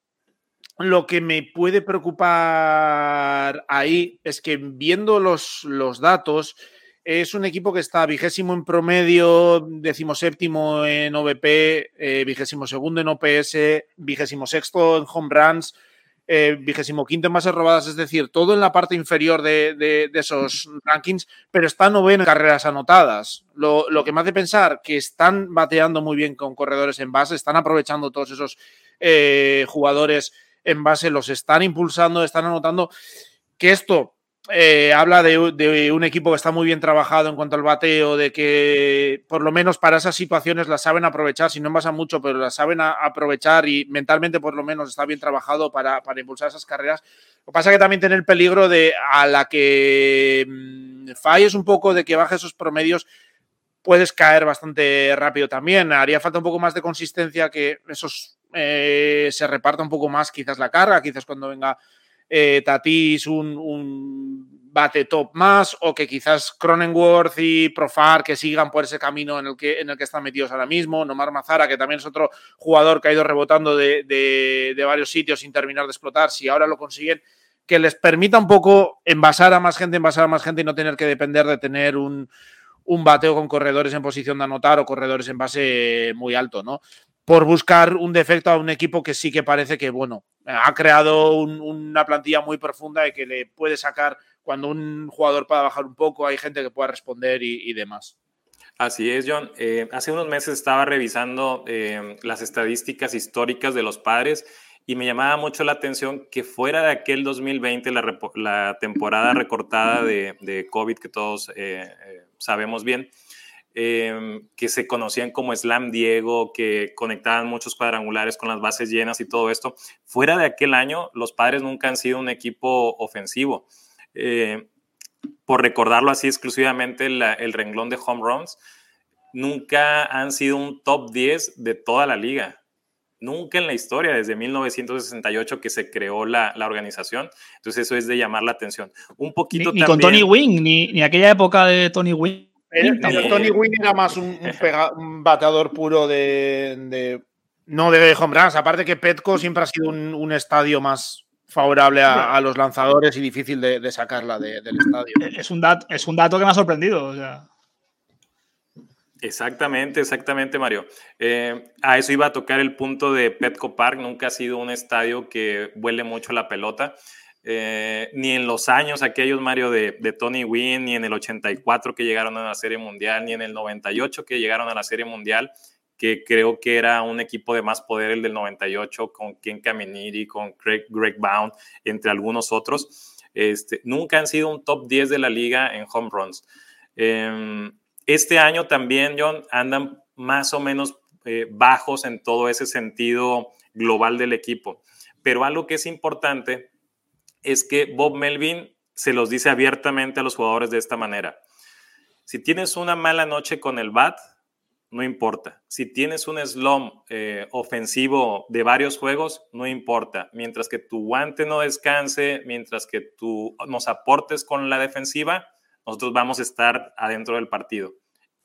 lo que me puede preocupar ahí es que viendo los, los datos, es un equipo que está vigésimo en promedio, decimoséptimo en OVP, eh, vigésimo segundo en OPS, vigésimo sexto en home runs, eh, vigésimo quinto en bases robadas, es decir, todo en la parte inferior de, esos rankings, pero está noveno en carreras anotadas. Lo, que me hace pensar que están bateando muy bien con corredores en base, están aprovechando todos esos eh, jugadores en base, los están impulsando, están anotando. que esto eh, habla de, un equipo que está muy bien trabajado en cuanto al bateo, de que por lo menos para esas situaciones las saben aprovechar, si no envasan mucho, pero las saben aprovechar y mentalmente por lo menos está bien trabajado para, impulsar esas carreras. Lo que pasa que también tiene el peligro de a la que mmm, falles un poco, de que baje esos promedios, puedes caer bastante rápido también. Haría falta un poco más de consistencia, que esos eh, se reparta un poco más quizás la carga, quizás cuando venga eh, Tatis un, bate top más o que quizás Cronenworth y Profar que sigan por ese camino en el que, en el que están metidos ahora mismo, Nomar Mazara que también es otro jugador que ha ido rebotando de, de, de varios sitios sin terminar de explotar, si ahora lo consiguen que les permita un poco envasar a más gente, envasar a más gente y no tener que depender de tener un, un bateo con corredores en posición de anotar o corredores en base muy alto, ¿no? por buscar un defecto a un equipo que sí que parece que, bueno, ha creado un, una plantilla muy profunda y que le puede sacar cuando un jugador pueda bajar un poco, hay gente que pueda responder y, y demás. Así es, John. Eh, hace unos meses estaba revisando eh, las estadísticas históricas de los padres y me llamaba mucho la atención que fuera de aquel 2020, la, la temporada recortada de, de, COVID que todos eh, sabemos bien, eh, que se conocían como Slam Diego, que conectaban muchos cuadrangulares con las bases llenas y todo esto. Fuera de aquel año, los padres nunca han sido un equipo ofensivo. Eh, por recordarlo así exclusivamente, la, el renglón de home runs, nunca han sido un top 10 de toda la liga. Nunca en la historia, desde 1968 que se creó la, la organización. Entonces eso es de llamar la atención. Un poquito ni, ni también, con Tony Wing, ni, ni aquella época de Tony Wing. Pero, pero Tony Wynn era más un, un, pega, un bateador puro de, de, No de home runs. Aparte que Petco siempre ha sido un, un estadio más favorable a, a, los lanzadores y difícil de, de sacarla de, del estadio. Es un, dato, es un dato que me ha sorprendido. O sea. Exactamente, exactamente, Mario. Eh, a eso iba a tocar el punto de Petco Park. Nunca ha sido un estadio que huele mucho la pelota. Eh, ni en los años aquellos, Mario, de, Tony Wynn, ni en el 84 que llegaron a la Serie Mundial, ni en el 98 que llegaron a la Serie Mundial, que creo que era un equipo de más poder el del 98, con Ken Caminiti, con Greg, Bound, entre algunos otros. Este, nunca han sido un top 10 de la liga en home runs. Eh, este año también, John, andan más o menos eh, bajos en todo ese sentido global del equipo. Pero algo que es importante es que Bob Melvin se los dice abiertamente a los jugadores de esta manera. Si tienes una mala noche con el bat, no importa. Si tienes un slum eh, ofensivo de varios juegos, no importa. Mientras que tu guante no descanse, mientras que tú nos aportes con la defensiva, nosotros vamos a estar adentro del partido.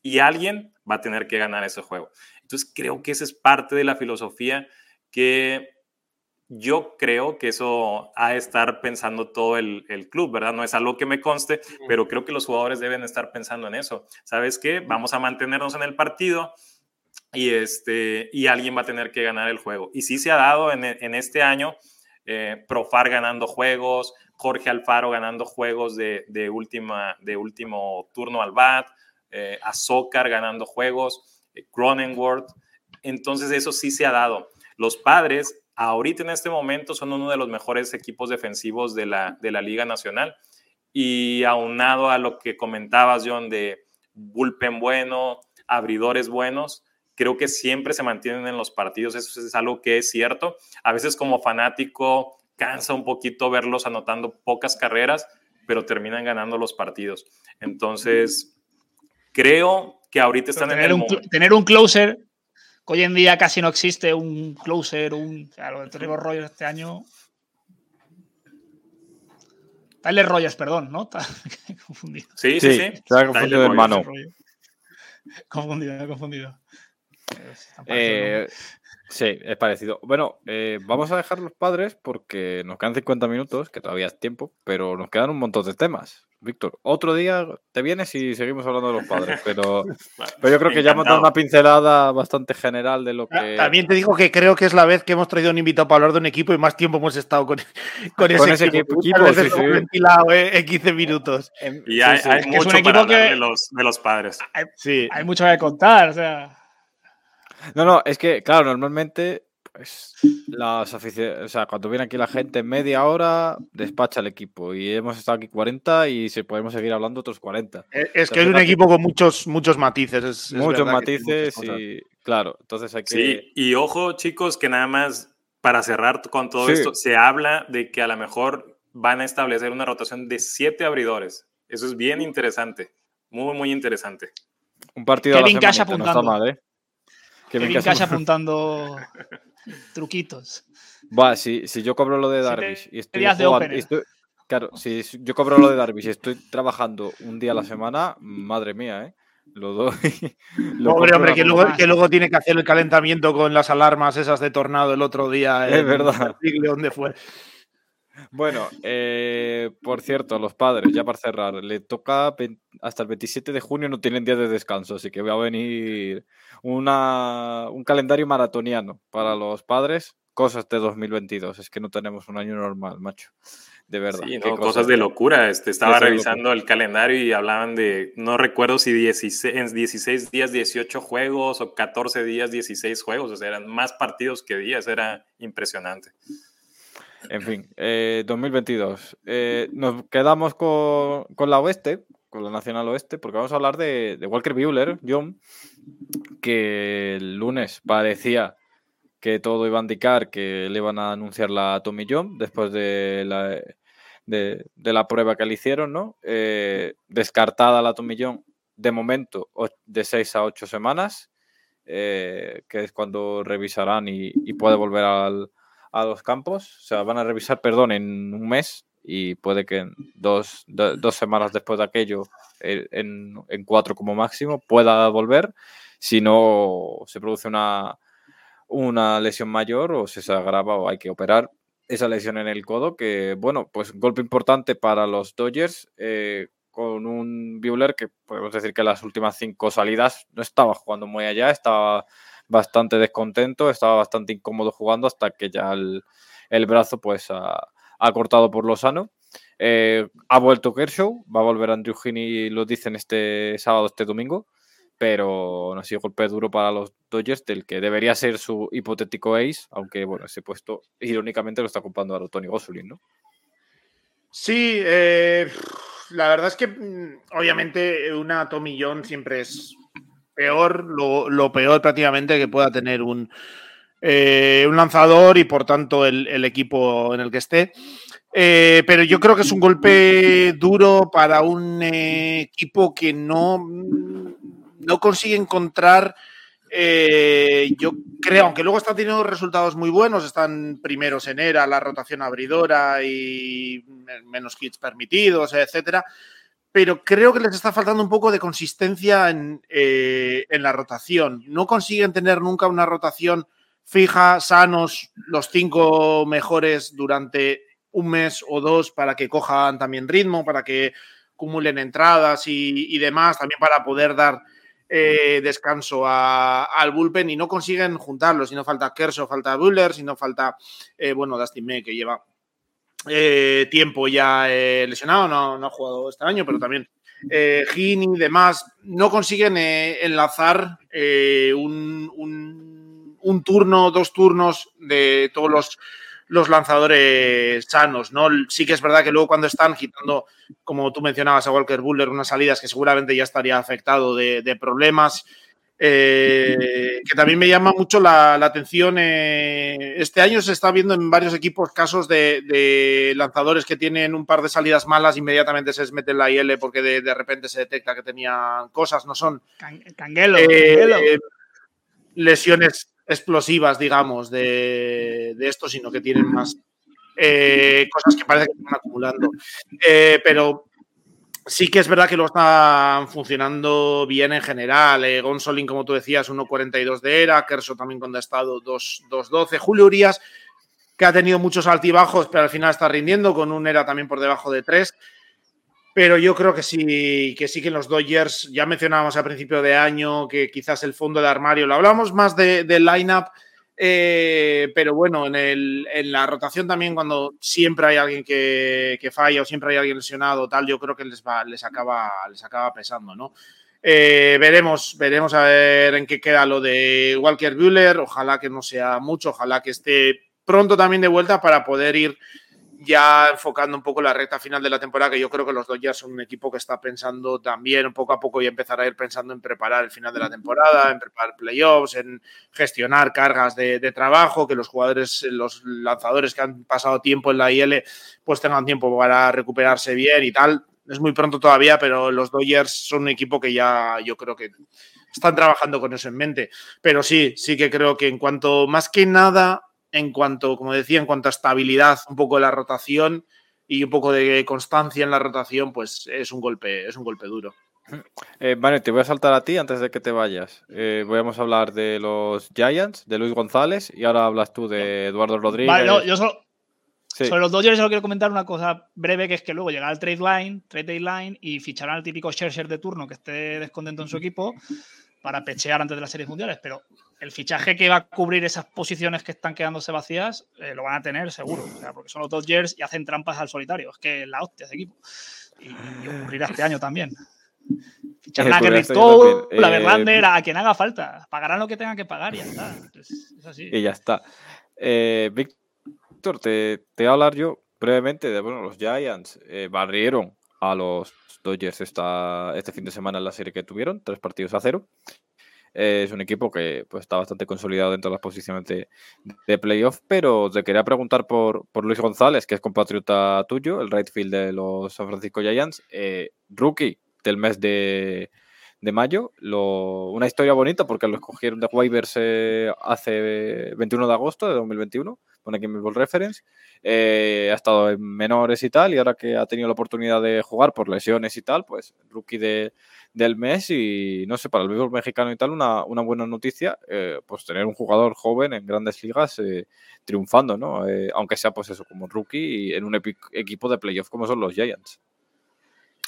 Y alguien va a tener que ganar ese juego. Entonces creo que esa es parte de la filosofía que yo creo que eso ha de estar pensando todo el, el, club, ¿verdad? No es algo que me conste, pero creo que los jugadores deben estar pensando en eso. ¿Sabes qué? Vamos a mantenernos en el partido y, este, y alguien va a tener que ganar el juego. Y sí se ha dado en, en este año, eh, Profar ganando juegos, Jorge Alfaro ganando juegos de, de, última, de último turno al bat, eh, Azócar ganando juegos, eh, Cronenworth. Entonces eso sí se ha dado. Los padres ahorita en este momento son uno de los mejores equipos defensivos de la, de la Liga Nacional. Y aunado a lo que comentabas, John, de bullpen bueno, abridores buenos, creo que siempre se mantienen en los partidos. Eso es algo que es cierto. A veces como fanático cansa un poquito verlos anotando pocas carreras, pero terminan ganando los partidos. Entonces, creo que ahorita están en el un, momento. Tener un closer hoy en día casi no existe un closer, un. Claro, de Trevor Rogers este año. Tyler Rogers, perdón, ¿no? confundido. Sí, sí, sí. Está confundido, hermano. Confundido, me he confundido. Eh, sí, es parecido. Bueno, eh, vamos a dejar los padres porque nos quedan 50 minutos, que todavía es tiempo, pero nos quedan un montón de temas. Víctor, otro día te vienes y seguimos hablando de los padres, pero, pero yo creo que ya hemos dado una pincelada bastante general de lo que. También te digo que creo que es la vez que hemos traído un invitado para hablar de un equipo y más tiempo hemos estado con, con, con ese, ese, equipo. equipo sí, sí. ventilado eh, en 15 minutos. Y hay, sí, hay es mucho es para hablar que... de, los, de los padres. Hay, sí. hay mucho que contar, o sea. No, no, es que, claro, normalmente Pues las o sea, cuando viene aquí la gente media hora, despacha el equipo. Y hemos estado aquí 40 y se podemos seguir hablando otros 40. Eh, es, que es un equipo con muchos, muchos matices. muchos matices y claro, entonces hay que. Sí, y ojo, chicos, que nada más para cerrar con todo esto, se habla de que a lo mejor van a establecer una rotación de siete abridores. Eso es bien interesante. Muy, muy interesante. Un partido Kevin a la apuntando. No está mal, ¿eh? Kevin, Cash apuntando truquitos. Va, si, si, yo cobro lo de Darvish y estoy, claro, si yo cobro lo de Darvish y estoy trabajando un día a la semana, madre mía, ¿eh? Lo doy. Pobre hombre, que luego, que luego, tiene que hacer el calentamiento con las alarmas esas de tornado el otro día. Es verdad. ¿Dónde fue? Bueno, eh, por cierto, los padres, ya para cerrar, le toca hasta el 27 de junio, no tienen día de descanso, así que va a venir una, un calendario maratoniano para los padres, cosas de 2022. Es que no tenemos un año normal, macho. De verdad. Sí, cosas, de locura. Este, estaba revisando el calendario y hablaban de, no recuerdo si 16, en 16 días 18 juegos o 14 días 16 juegos, o sea, eran más partidos que días, era impresionante. En fin, 2022. Eh, eh, nos quedamos con, la Oeste, con la Nacional Oeste, porque vamos a hablar de, Walker Buehler, John, que el lunes parecía que todo iba a indicar que le iban a anunciar la Tommy John después de la, de, la prueba que le hicieron, ¿no? Eh, descartada la Tommy John de momento de 6 a 8 semanas, que es cuando revisarán y puede volver al, a los campos, o sea, van a revisar, perdón, en un mes y puede que dos, dos semanas después de aquello, en, en, cuatro como máximo, pueda volver. Si no se produce una, una lesión mayor o se agrava o hay que operar esa lesión en el codo, que bueno, pues golpe importante para los Dodgers. Eh, con un Buehler que podemos decir que las últimas cinco salidas no estaba jugando muy allá, estaba bastante descontento, estaba bastante incómodo jugando hasta que ya el, brazo pues ha, cortado por lo sano. Eh, ha vuelto Kershaw, va a volver Andrew Heaney, lo dicen este sábado, este domingo, pero no ha sido golpe duro para los Dodgers, del que debería ser su hipotético ace, aunque bueno, ese puesto irónicamente lo está ocupando ahora Tony Gosulin, ¿no? Sí, eh, la verdad es que mm, obviamente una Tommy John siempre es peor, lo, peor prácticamente que pueda tener un, eh, un lanzador y por tanto el, equipo en el que esté. Eh, pero yo creo que es un golpe duro para un eh, equipo que no, no consigue encontrar. yo creo, aunque luego está teniendo resultados muy buenos, están primeros en era, la rotación abridora y menos hits permitidos, etcétera pero creo que les está faltando un poco de consistencia eh, en, la rotación. No consiguen tener nunca una rotación fija, sanos, los cinco mejores durante un mes o dos para que cojan también ritmo, para que acumulen entradas y, demás, también para poder dar eh, descanso al bullpen y no consiguen juntarlo. Si no falta Kershaw, falta Buller, si no falta, eh, bueno, Dustin May, que lleva eh, tiempo ya eh, lesionado, no, ha jugado este año, pero también eh, Gini y demás no consiguen enlazar un, un, turno, dos turnos de todos los, los, lanzadores sanos, ¿no? Sí que es verdad que luego cuando están quitando, como tú mencionabas a Walker Buller, unas salidas que seguramente ya estaría afectado de, de problemas eh, que también me llama mucho la, atención. Eh, este año se está viendo en varios equipos casos de, lanzadores que tienen un par de salidas malas, inmediatamente se les mete en la IL porque de, repente se detecta que tenían cosas, no son eh, lesiones explosivas, digamos, de, esto, sino que tienen más cosas que parece que están acumulando. pero Sí que es verdad que lo están funcionando bien en general. Eh, Gonzolin, como tú decías, 1.42 de era. Kerso también cuando ha estado 2.12. Julio Urias, que ha tenido muchos altibajos, pero al final está rindiendo con un era también por debajo de 3. Pero yo creo que sí, que sí que los Dodgers, ya mencionábamos a principio de año que quizás el fondo de armario, lo hablamos más de, del line-up eh, pero bueno, en, la rotación también, cuando siempre hay alguien que, falla o siempre hay alguien lesionado, tal, yo creo que les, va, les, acaba, les acaba pesando, ¿no? Eh, veremos, veremos a ver en qué queda lo de Walker Buehler. Ojalá que no sea mucho, ojalá que esté pronto también de vuelta para poder ir ya enfocando un poco la recta final de la temporada, que yo creo que los Dodgers son un equipo que está pensando también poco a poco y empezar a ir pensando en preparar el final de la temporada, en preparar playoffs, en gestionar cargas de, trabajo, que los jugadores, los lanzadores que han pasado tiempo en la IL, pues tengan tiempo para recuperarse bien y tal. Es muy pronto todavía, pero los Dodgers son un equipo que ya yo creo que están trabajando con eso en mente. Pero sí, sí que creo que en cuanto más que nada en cuanto, como decía, en cuanto a estabilidad, un poco de la rotación y un poco de constancia en la rotación, pues es un golpe, es un golpe duro. Eh, vale, te voy a saltar a ti antes de que te vayas. Eh, vamos a hablar de los Giants, de Luis González, y ahora hablas tú de Eduardo Rodríguez. Vale, no, yo solo, Sobre los Dodgers solo quiero comentar una cosa breve, que es que luego llegará el trade line, trade line, y ficharán al típico Scherzer de turno que esté descontento en su equipo para pechear antes de las series mundiales, pero el fichaje que va a cubrir esas posiciones que están quedándose vacías eh, lo van a tener seguro, o sea, porque son los Dodgers y hacen trampas al solitario, es que la hostia ese equipo. Y, ocurrirá este año también. Fichar a Gary este la Verlander, a quien haga falta. Pagarán lo que tengan que pagar y ya está. Es, así. Y ya está. Eh, Víctor, te, te, voy a hablar yo brevemente de bueno, los Giants. Eh, barrieron a los Dodgers esta, este fin de semana en la serie que tuvieron, tres partidos a cero. Es un equipo que pues, está bastante consolidado dentro de las posiciones de, de playoff, pero te quería preguntar por, por, Luis González, que es compatriota tuyo, el right field de los San Francisco Giants, eh, rookie del mes de, de mayo. Una historia bonita porque lo escogieron de waivers hace 21 de agosto de 2021, pone aquí mi reference. Eh, ha estado en menores y tal, y ahora que ha tenido la oportunidad de jugar por lesiones y tal, pues rookie de, del mes y no sé, para el béisbol mexicano y tal, una, una buena noticia, eh, pues tener un jugador joven en grandes ligas triunfando, ¿no? aunque sea pues eso, como rookie en un equipo de playoff como son los Giants.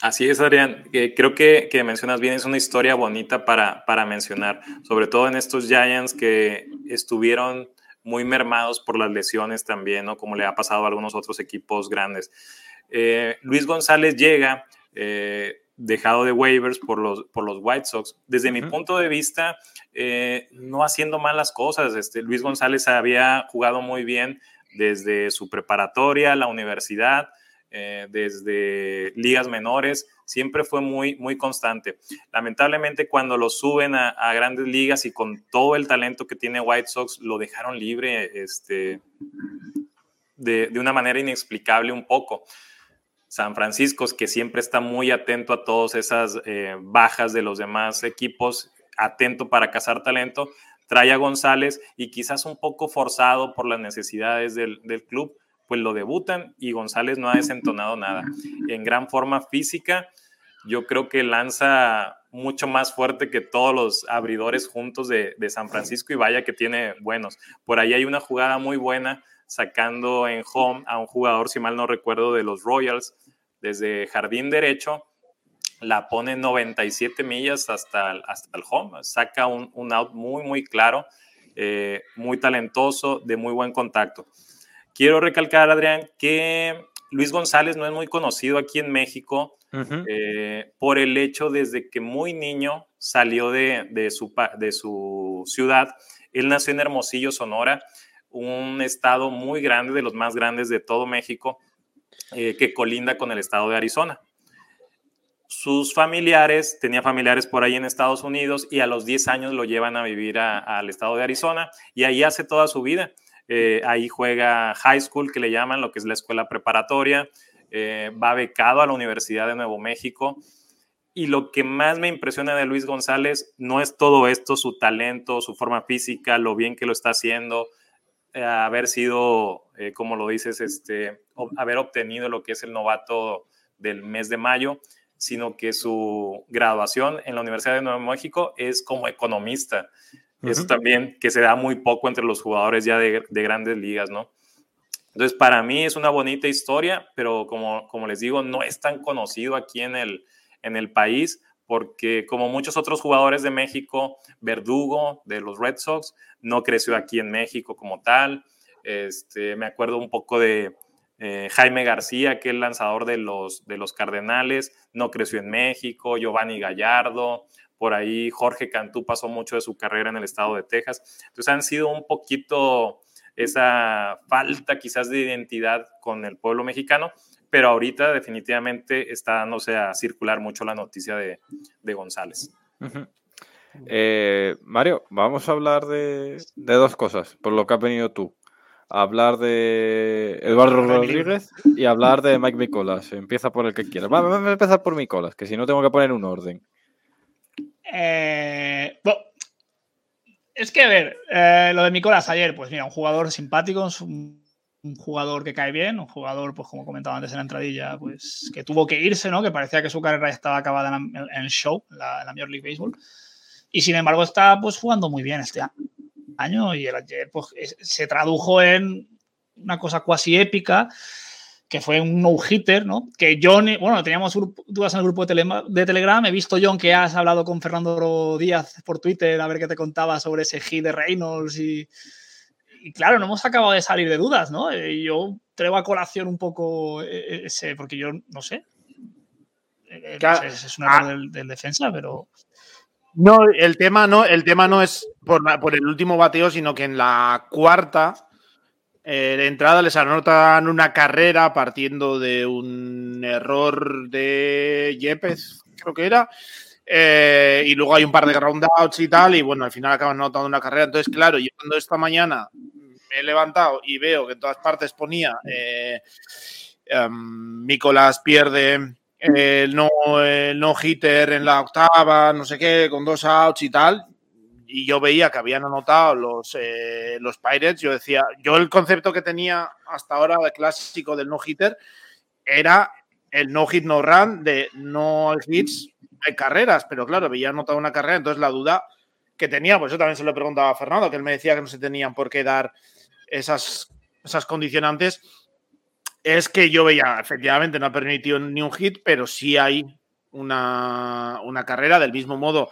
Así es, Adrián. creo que, que, mencionas bien, es una historia bonita para, para mencionar, sobre todo en estos Giants que estuvieron muy mermados por las lesiones también, ¿no? Como le ha pasado a algunos otros equipos grandes. Eh, Luis González llega eh, dejado de waivers por los, por los White Sox. Desde mi punto de vista, eh, no haciendo malas cosas. Este, Luis González había jugado muy bien desde su preparatoria, la universidad. Eh, desde ligas menores, siempre fue muy, muy constante. Lamentablemente cuando lo suben a, grandes ligas y con todo el talento que tiene White Sox, lo dejaron libre este, de, una manera inexplicable un poco. San Francisco, que siempre está muy atento a todas esas eh, bajas de los demás equipos, atento para cazar talento, trae a González y quizás un poco forzado por las necesidades del, del club, pues lo debutan y González no ha desentonado nada. En gran forma física, yo creo que lanza mucho más fuerte que todos los abridores juntos de, San Francisco y vaya que tiene buenos. Por ahí hay una jugada muy buena sacando en home a un jugador, si mal no recuerdo, de los Royals, desde jardín derecho, la pone 97 millas hasta, hasta el home, saca un, out muy, muy claro, eh, muy talentoso, de muy buen contacto. Quiero recalcar, Adrián, que Luis González no es muy conocido aquí en México eh, por el hecho desde que muy niño salió de, su, de su ciudad. Él nació en Hermosillo, Sonora, un estado muy grande, de los más grandes de todo México, eh, que colinda con el estado de Arizona. Sus familiares, tenía familiares por ahí en Estados Unidos y a los 10 años lo llevan a vivir al estado de Arizona y ahí hace toda su vida. Eh, ahí juega high school, que le llaman, lo que es la escuela preparatoria. Eh, va becado a la Universidad de Nuevo México. Y lo que más me impresiona de Luis González no es todo esto, su talento, su forma física, lo bien que lo está haciendo, eh, haber sido, como lo dices, este, haber obtenido lo que es el novato del mes de mayo, sino que su graduación en la Universidad de Nuevo México es como economista. Eso también, que se da muy poco entre los jugadores ya de, grandes ligas, ¿no? Entonces, para mí es una bonita historia, pero como, como les digo, no es tan conocido aquí en el, en el país, porque como muchos otros jugadores de México, Verdugo de los Red Sox no creció aquí en México como tal. Este, me acuerdo un poco de eh, Jaime García, que es lanzador de los, de los Cardenales, no creció en México. Giovanni Gallardo, por ahí Jorge Cantú pasó mucho de su carrera en el estado de Texas. Entonces han sido un poquito esa falta quizás de identidad con el pueblo mexicano, pero ahorita definitivamente está no sé, a circular mucho la noticia de, González. Eh, Mario, vamos a hablar de, dos cosas, por lo que has venido tú. hablar de Eduardo Rodríguez y hablar de Mike Micolas. Empieza por el que quieras. Vamos a empezar por Micolas, que si no tengo que poner un orden. Eh, es que, a ver, eh, lo de Nicolás ayer, pues mira, un jugador simpático, un, jugador que cae bien, un jugador, pues como comentaba antes en la entradilla, pues que tuvo que irse, ¿no? Que parecía que su carrera ya estaba acabada en, el show, en la, en la Major League Baseball. Y sin embargo está pues jugando muy bien este año y el ayer pues, se tradujo en una cosa cuasi épica que fue un no-hitter, ¿no? Que John, bueno, teníamos dudas en el grupo de, Telegram. He visto, John, que has hablado con Fernando Díaz por Twitter a ver qué te contaba sobre ese hit de Reynolds y, claro, no hemos acabado de salir de dudas, ¿no? Eh, yo traigo a colación un poco eh, ese, porque yo no sé. Eh, es, un error ah. del, defensa, pero. No, el tema no, el tema no es por, por el último bateo, sino que en la cuarta eh, de entrada les anotan una carrera partiendo de un error de Yepes, creo que era. Eh, y luego hay un par de roundouts y tal, y bueno, al final acaban anotando una carrera. Entonces, claro, yo cuando esta mañana me he levantado y veo que en todas partes ponía eh, em, pierde no, el no hitter en la octava, no sé qué, con dos outs y tal y yo veía que habían anotado los, eh, los Pirates, yo decía, yo el concepto que tenía hasta ahora de clásico del no-hitter era el no-hit, no-run, de no hits, hay carreras, pero claro, había anotado una carrera, entonces la duda que tenía, pues yo también se lo preguntaba a Fernando, que él me decía que no se tenían por qué dar esas, esas condicionantes, es que yo veía, efectivamente, no ha permitido ni un hit, pero sí hay una, una carrera del mismo modo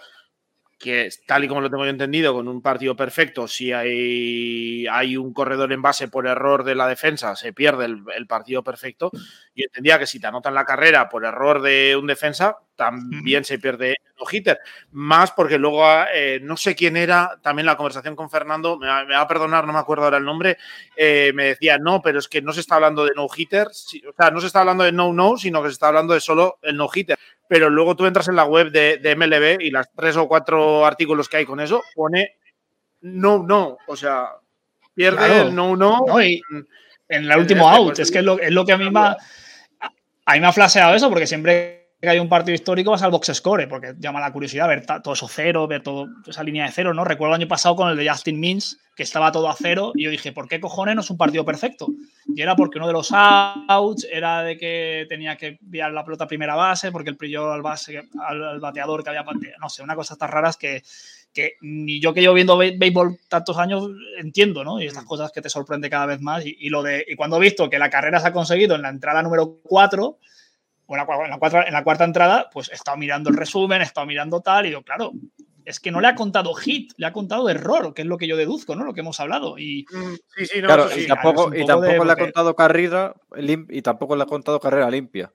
que tal y como lo tengo yo entendido, con un partido perfecto, si hay, hay un corredor en base por error de la defensa, se pierde el, partido perfecto. Y entendía que si te anotan la carrera por error de un defensa, también se pierde el no-hitter. Más porque luego, eh, no sé quién era, también la conversación con Fernando, me va, a perdonar, no me acuerdo ahora el nombre, eh, me decía, no, pero es que no se está hablando de no-hitter, o sea, no se está hablando de no-no, sino que se está hablando de solo el no-hitter pero luego tú entras en la web de, MLB y las tres o cuatro artículos que hay con eso pone no, no, o sea, pierde el no, no. en el último out, es que es lo, es lo que a mí me ha, a mí me ha flasheado eso, porque siempre que hay un partido histórico vas al box score, porque llama la curiosidad ver todo eso cero, ver todo esa línea de cero, ¿no? Recuerdo el año pasado con el de Justin Means, que estaba todo a cero, y yo dije, ¿por qué cojones no es un partido perfecto? Y era porque uno de los outs era de que tenía que enviar la pelota a primera base, porque el pilló al base, al, bateador que había, no sé, una cosa tan raras que, que ni yo que llevo viendo béisbol tantos años entiendo, ¿no? Y estas mm. cosas que te sorprende cada vez más. Y, lo de, y cuando he visto que la carrera se ha conseguido en la entrada número 4, o en la, cuarta, en la cuarta entrada, pues he estado mirando el resumen, he estado mirando tal, y digo, claro, es que no le ha contado hit, le ha contado error, que es lo que yo deduzco, ¿no? Lo que hemos hablado. Y, mm, sí, sí, no, claro, y tampoco, y tampoco le ha contado carrera y tampoco le ha contado carrera limpia.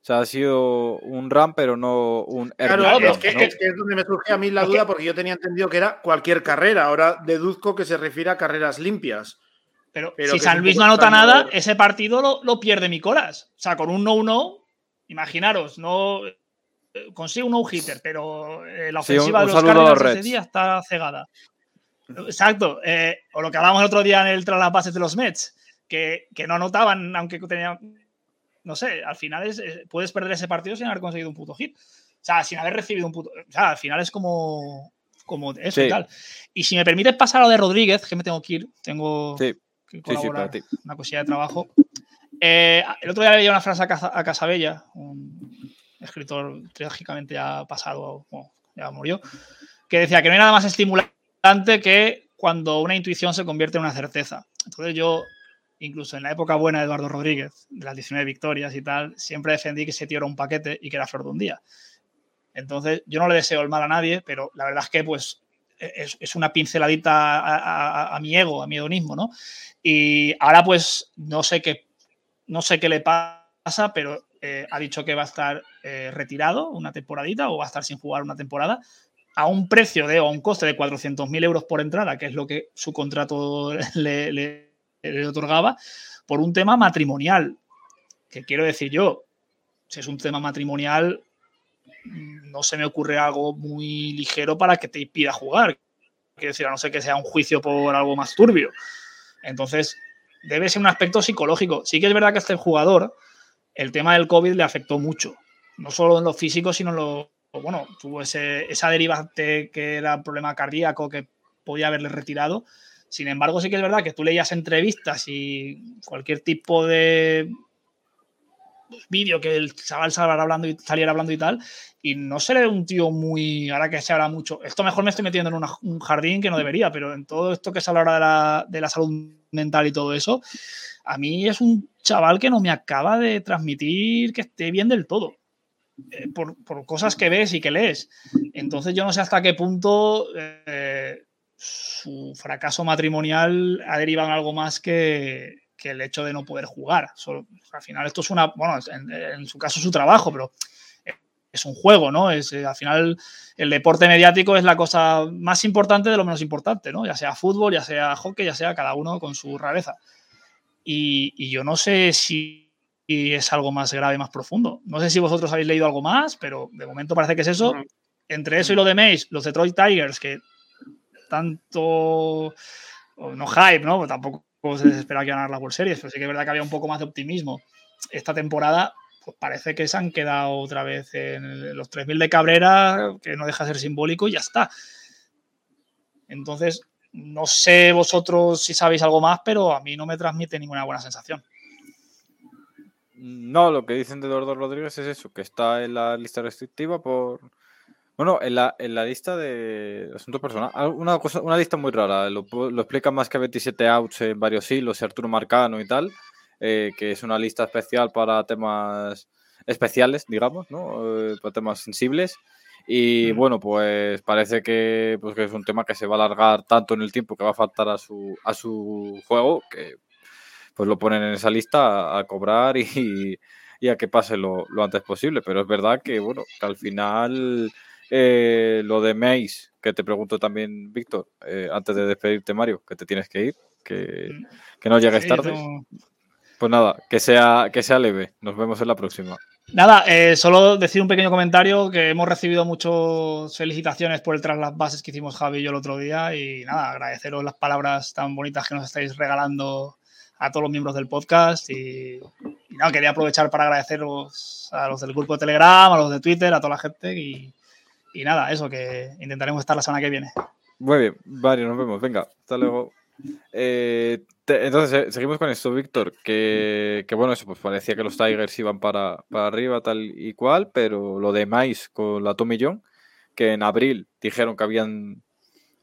O sea, ha sido un RAM, pero no un Claro, es, que, es, donde me surge a mí la duda, porque yo tenía entendido que era cualquier carrera. Ahora deduzco que se refiere a carreras limpias. Pero, si San Luis no anota nada, ese partido lo, lo pierde Nicolás. O sea, con un no-no imaginaros, no eh, consigue un no-hitter, pero eh, la ofensiva de los Cardinals ese día está cegada. Exacto. Eh, o lo que hablábamos el otro día en el tras las bases de los Mets, que, no anotaban, aunque tenían. No sé, al final es, puedes perder ese partido sin haber conseguido un puto hit. O sea, sin haber recibido un puto. O sea, al final es como. Como eso y tal. Y si me permites pasar a lo de Rodríguez, que me tengo que ir, tengo que colaborar, una cosilla de trabajo. Eh, el otro día leí una frase a, Casabella, un escritor trágicamente ya pasado, ya murió, que decía que no hay nada más estimulante que cuando una intuición se convierte en una certeza. Entonces yo, incluso en la época buena de Eduardo Rodríguez, de las 19 victorias y tal, siempre defendí que ese tío era un paquete y que era flor de un día. Entonces yo no le deseo el mal a nadie, pero la verdad es que pues es, una pinceladita a, a, mi ego, a mi hedonismo, ¿no? Y ahora pues no sé qué no sé qué le pasa, pero eh, ha dicho que va a estar eh, retirado una temporadita o va a estar sin jugar una temporada a un precio de o a un coste de 400.000 euros por entrada, que es lo que su contrato le, otorgaba, por un tema matrimonial. Que quiero decir yo, si es un tema matrimonial, no se me ocurre algo muy ligero para que te impida jugar. Quiero decir, a no ser que sea un juicio por algo más turbio. Entonces, debe ser un aspecto psicológico. Sí que es verdad que este jugador, el tema del COVID le afectó mucho. No solo en lo físico, sino en lo. Bueno, tuvo esa derivante que era problema cardíaco que podía haberle retirado. Sin embargo, sí que es verdad que tú leías entrevistas y cualquier tipo de vídeo que el chaval saliera hablando, y, saliera hablando y tal, y no seré un tío muy, ahora que se habla mucho, esto mejor me estoy metiendo en un jardín que no debería, pero en todo esto que se habla ahora de la, de la salud mental y todo eso, a mí es un chaval que no me acaba de transmitir que esté bien del todo. Eh, por, por, cosas que ves y que lees. Entonces yo no sé hasta qué punto eh, su fracaso matrimonial ha derivado en algo más que, que el hecho de no poder jugar. Solo, al final esto es una, bueno, en, su caso su trabajo, pero es un juego, ¿no? Es, eh, al final el deporte mediático es la cosa más importante de lo menos importante, ¿no? Ya sea fútbol, ya sea hockey, ya sea cada uno con su rareza. Y, y yo no sé si es algo más grave, más profundo. No sé si vosotros habéis leído algo más, pero de momento parece que es eso. Entre eso y lo de Mace, los Detroit Tigers, que tanto, no hype, ¿no? Tampoco se esperaba que ganar la World Series, pero sí que es verdad que había un poco más de optimismo. Esta temporada, pues parece que se han quedado otra vez en los 3.000 de Cabrera, que no deja de ser simbólico y ya está. Entonces, no sé vosotros si sabéis algo más, pero a mí no me transmite ninguna buena sensación. No, lo que dicen de Eduardo Rodríguez es eso, que está en la lista restrictiva por, bueno, en la, en la lista de asuntos personales, una, cosa, una lista muy rara, lo, lo explica más que 27 outs en varios hilos, Arturo Marcano y tal, eh, que es una lista especial para temas especiales, digamos, ¿no? Eh, para temas sensibles. Y bueno, pues parece que, pues que es un tema que se va a alargar tanto en el tiempo que va a faltar a su, a su juego, que pues lo ponen en esa lista a, cobrar y, y, a que pase lo, lo, antes posible. Pero es verdad que, bueno, que al final eh, lo de Mace, que te pregunto también, Víctor, eh, antes de despedirte, Mario, que te tienes que ir, que, que no llegues tarde. Pues nada, que sea, que sea leve. Nos vemos en la próxima. Nada, eh, solo decir un pequeño comentario que hemos recibido muchas felicitaciones por el tras las bases que hicimos Javi y yo el otro día y nada, agradeceros las palabras tan bonitas que nos estáis regalando a todos los miembros del podcast y, y nada, quería aprovechar para agradeceros a los del grupo de Telegram, a los de Twitter, a toda la gente y, y nada, eso, que intentaremos estar la semana que viene. Muy bien, varios, nos vemos. Venga, hasta luego. Eh, entonces, eh, seguimos con esto, Víctor, que, que, bueno, eso pues parecía que los Tigers iban para, para, arriba tal y cual, pero lo de Mais con la Tomillón, que en abril dijeron que habían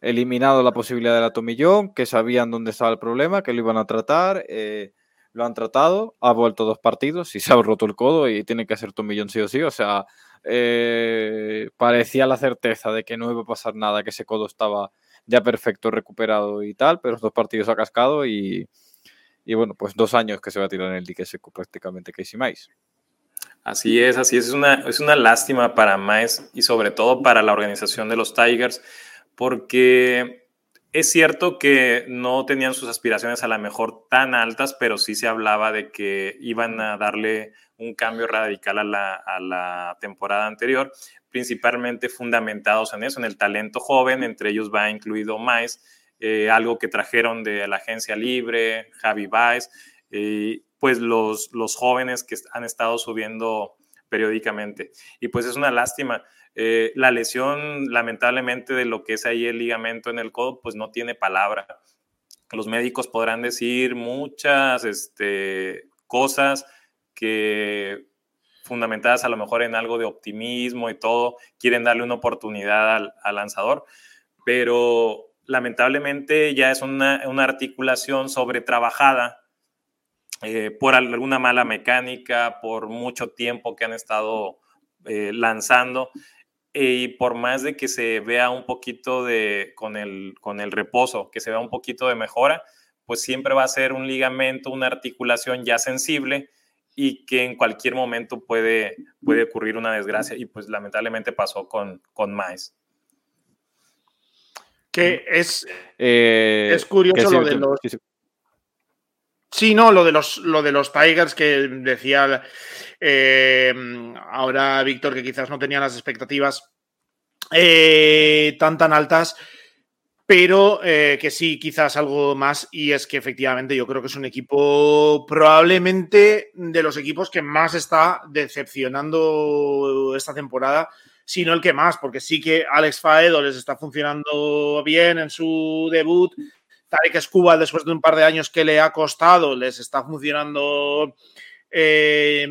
eliminado la posibilidad de la Tomillón, que sabían dónde estaba el problema, que lo iban a tratar, eh, lo han tratado, ha vuelto dos partidos y se ha roto el codo y tiene que ser Tomillón sí o sí, o sea, eh, parecía la certeza de que no iba a pasar nada, que ese codo estaba ya perfecto, recuperado y tal, pero dos partidos ha cascado y, y bueno, pues dos años que se va a tirar en el dique seco prácticamente Casey Mais. Así es, así es. Es una, es una lástima para Mais y sobre todo para la organización de los Tigers, porque es cierto que no tenían sus aspiraciones a la mejor tan altas, pero sí se hablaba de que iban a darle un cambio radical a la, temporada anterior, principalmente fundamentados en eso, en el talento joven, entre ellos va incluido Mais, eh, algo que trajeron de la agencia libre, Javi Baez, pues los, los jóvenes que han estado subiendo periódicamente. Y pues es una lástima. Eh, la lesión, lamentablemente, de lo que es ahí el ligamento en el codo, pues no tiene palabra. Los médicos podrán decir muchas este, cosas, que fundamentadas a lo mejor en algo de optimismo y todo, quieren darle una oportunidad al, lanzador, pero lamentablemente ya es una, articulación sobretrabajada eh, por alguna mala mecánica, por mucho tiempo que han estado eh, lanzando y por más de que se vea un poquito de, con el, con el reposo, que se vea un poquito de mejora, pues siempre va a ser un ligamento, una articulación ya sensible y que en cualquier momento puede, puede ocurrir una desgracia y pues lamentablemente pasó con, con Mice. Que es, Eh, es curioso que lo de los... sí, sí. Sí, no, lo de los, lo de los Tigers que decía eh, ahora Víctor, que quizás no tenía las expectativas eh, tan tan altas, pero eh, que sí, quizás algo más, y es que efectivamente yo creo que es un equipo probablemente de los equipos que más está decepcionando esta temporada, si no el que más, porque sí que Alex Faedo les está funcionando bien en su debut, Tarek Escuba, después de un par de años que le ha costado, les está funcionando eh,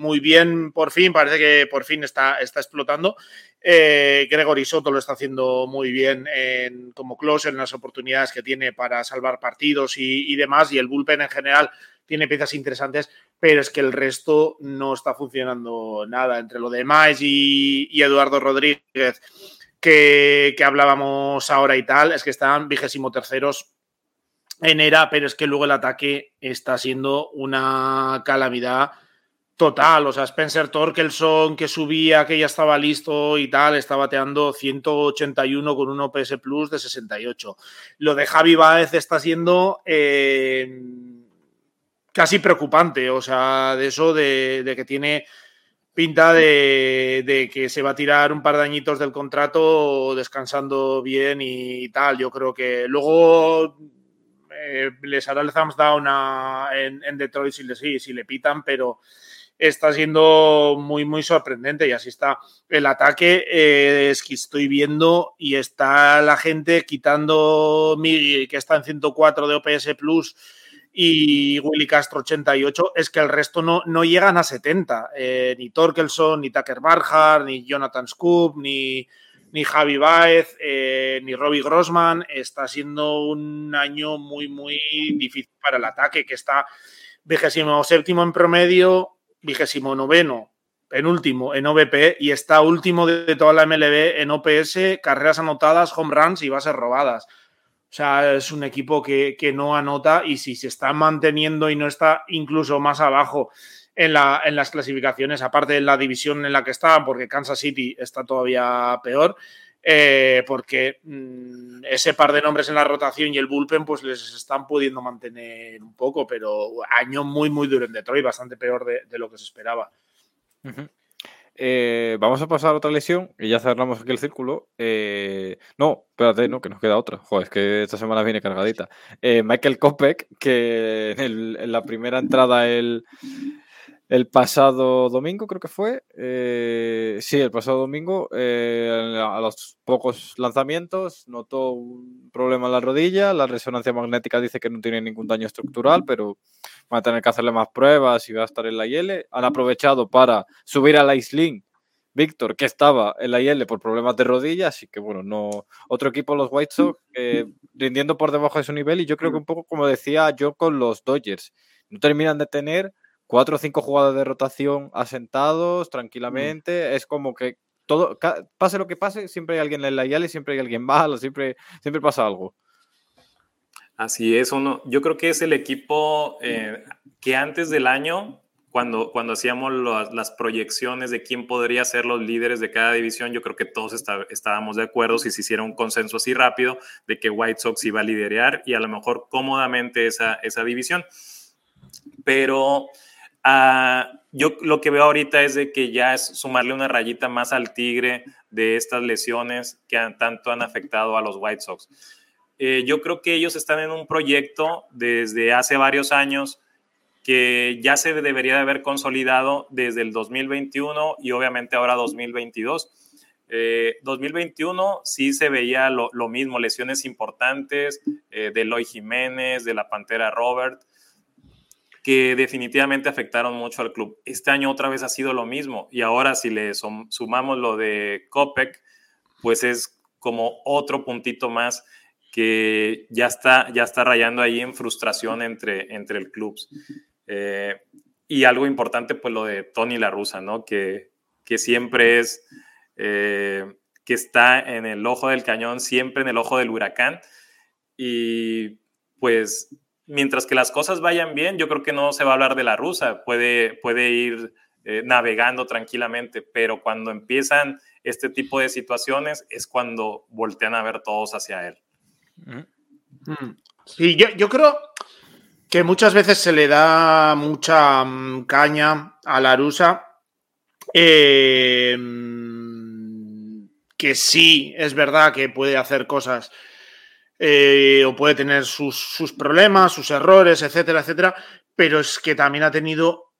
muy bien por fin, parece que por fin está, está explotando. Eh, Gregory Soto lo está haciendo muy bien en, como closer en las oportunidades que tiene para salvar partidos y, demás, y el bullpen en general tiene piezas interesantes, pero es que el resto no está funcionando nada. Entre lo de Mais y, y Eduardo Rodríguez, que, que, hablábamos ahora y tal, es que están vigésimo terceros en era, pero es que luego el ataque está siendo una calamidad total. O sea, Spencer Torkelson que subía, que ya estaba listo y tal, está bateando 181 con un OPS Plus de 68. Lo de Javi Baez está siendo eh, casi preocupante. O sea, de eso de, que tiene pinta de, que se va a tirar un par de añitos del contrato descansando bien y tal. Yo creo que luego eh, les hará el thumbs down en, Detroit si le, si le pitan, pero está siendo muy, muy sorprendente y así está el ataque. Eh, es que estoy viendo y está la gente quitando Miggy, que está en 104 de OPS Plus y Willy Castro 88, es que el resto no, no llegan a 70. Eh, ni Torkelson, ni Tucker Barhart, ni Jonathan Scoop, ni, ni Javi Baez, eh, ni Robbie Grossman. Está siendo un año muy, muy difícil para el ataque, que está vigésimo séptimo en promedio, vigésimo noveno, penúltimo en OVP y está último de toda la MLB en OPS, carreras anotadas, home runs y bases robadas. O sea, es un equipo que, que, no anota y si se está manteniendo y no está incluso más abajo en, la, en, las clasificaciones, aparte de la división en la que está, porque Kansas City está todavía peor, eh, porque mmm, ese par de nombres en la rotación y el bullpen pues les están pudiendo mantener un poco, pero año muy, muy duro en Detroit, bastante peor de, lo que se esperaba. Eh, vamos a pasar a otra lesión y ya cerramos aquí el círculo. Eh, no, espérate, no, que nos queda otra. Joder, es que esta semana viene cargadita. Michael Kopek, que en, en, la primera entrada el, el pasado domingo, creo que fue. Eh, sí, el pasado domingo, eh, a los pocos lanzamientos, notó un problema en la rodilla. La resonancia magnética dice que no tiene ningún daño estructural, pero van a tener que hacerle más pruebas y va a estar en la IL. Han aprovechado para subir a la Isling Víctor, que estaba en la IL por problemas de rodilla, así que bueno, no. Otro equipo, los White Sox, eh, rindiendo por debajo de su nivel, y yo creo que un poco como decía yo con los Dodgers, no terminan de tener cuatro o cinco jugadas de rotación asentados tranquilamente. Mm. Es como que todo, pase lo que pase, siempre hay alguien en la IL, siempre hay alguien malo, siempre, siempre pasa algo. Así es, uno, yo creo que es el equipo eh, que antes del año, cuando, cuando hacíamos lo, las proyecciones de quién podría ser los líderes de cada división, yo creo que todos está, estábamos de acuerdo si se hiciera un consenso así rápido de que White Sox iba a liderar y a lo mejor cómodamente esa, esa división. Pero uh, yo lo que veo ahorita es de que ya es sumarle una rayita más al tigre de estas lesiones que tanto han afectado a los White Sox. Eh, yo creo que ellos están en un proyecto desde hace varios años que ya se debería de haber consolidado desde el 2021 y obviamente ahora 2022. Eh, 2021 sí se veía lo, mismo, lesiones importantes eh, de Eloy Jiménez, de la Pantera Robert, que definitivamente afectaron mucho al club. Este año otra vez ha sido lo mismo y ahora si le sumamos lo de Copec, pues es como otro puntito más que ya está, ya está rayando ahí en frustración entre, entre el club. Eh, y algo importante, pues lo de Tony La Russa, ¿no? Que, que siempre es, eh, que está en el ojo del cañón, siempre en el ojo del huracán. Y pues mientras que las cosas vayan bien, yo creo que no se va a hablar de la rusa, puede, puede ir eh, navegando tranquilamente, pero cuando empiezan este tipo de situaciones es cuando voltean a ver todos hacia él. Mm. Sí, yo, yo creo que muchas veces se le da mucha mm, caña a la rusa. Eh, que sí, es verdad que puede hacer cosas eh, o puede tener sus, problemas, sus errores, etcétera, etcétera, pero es que también ha tenido,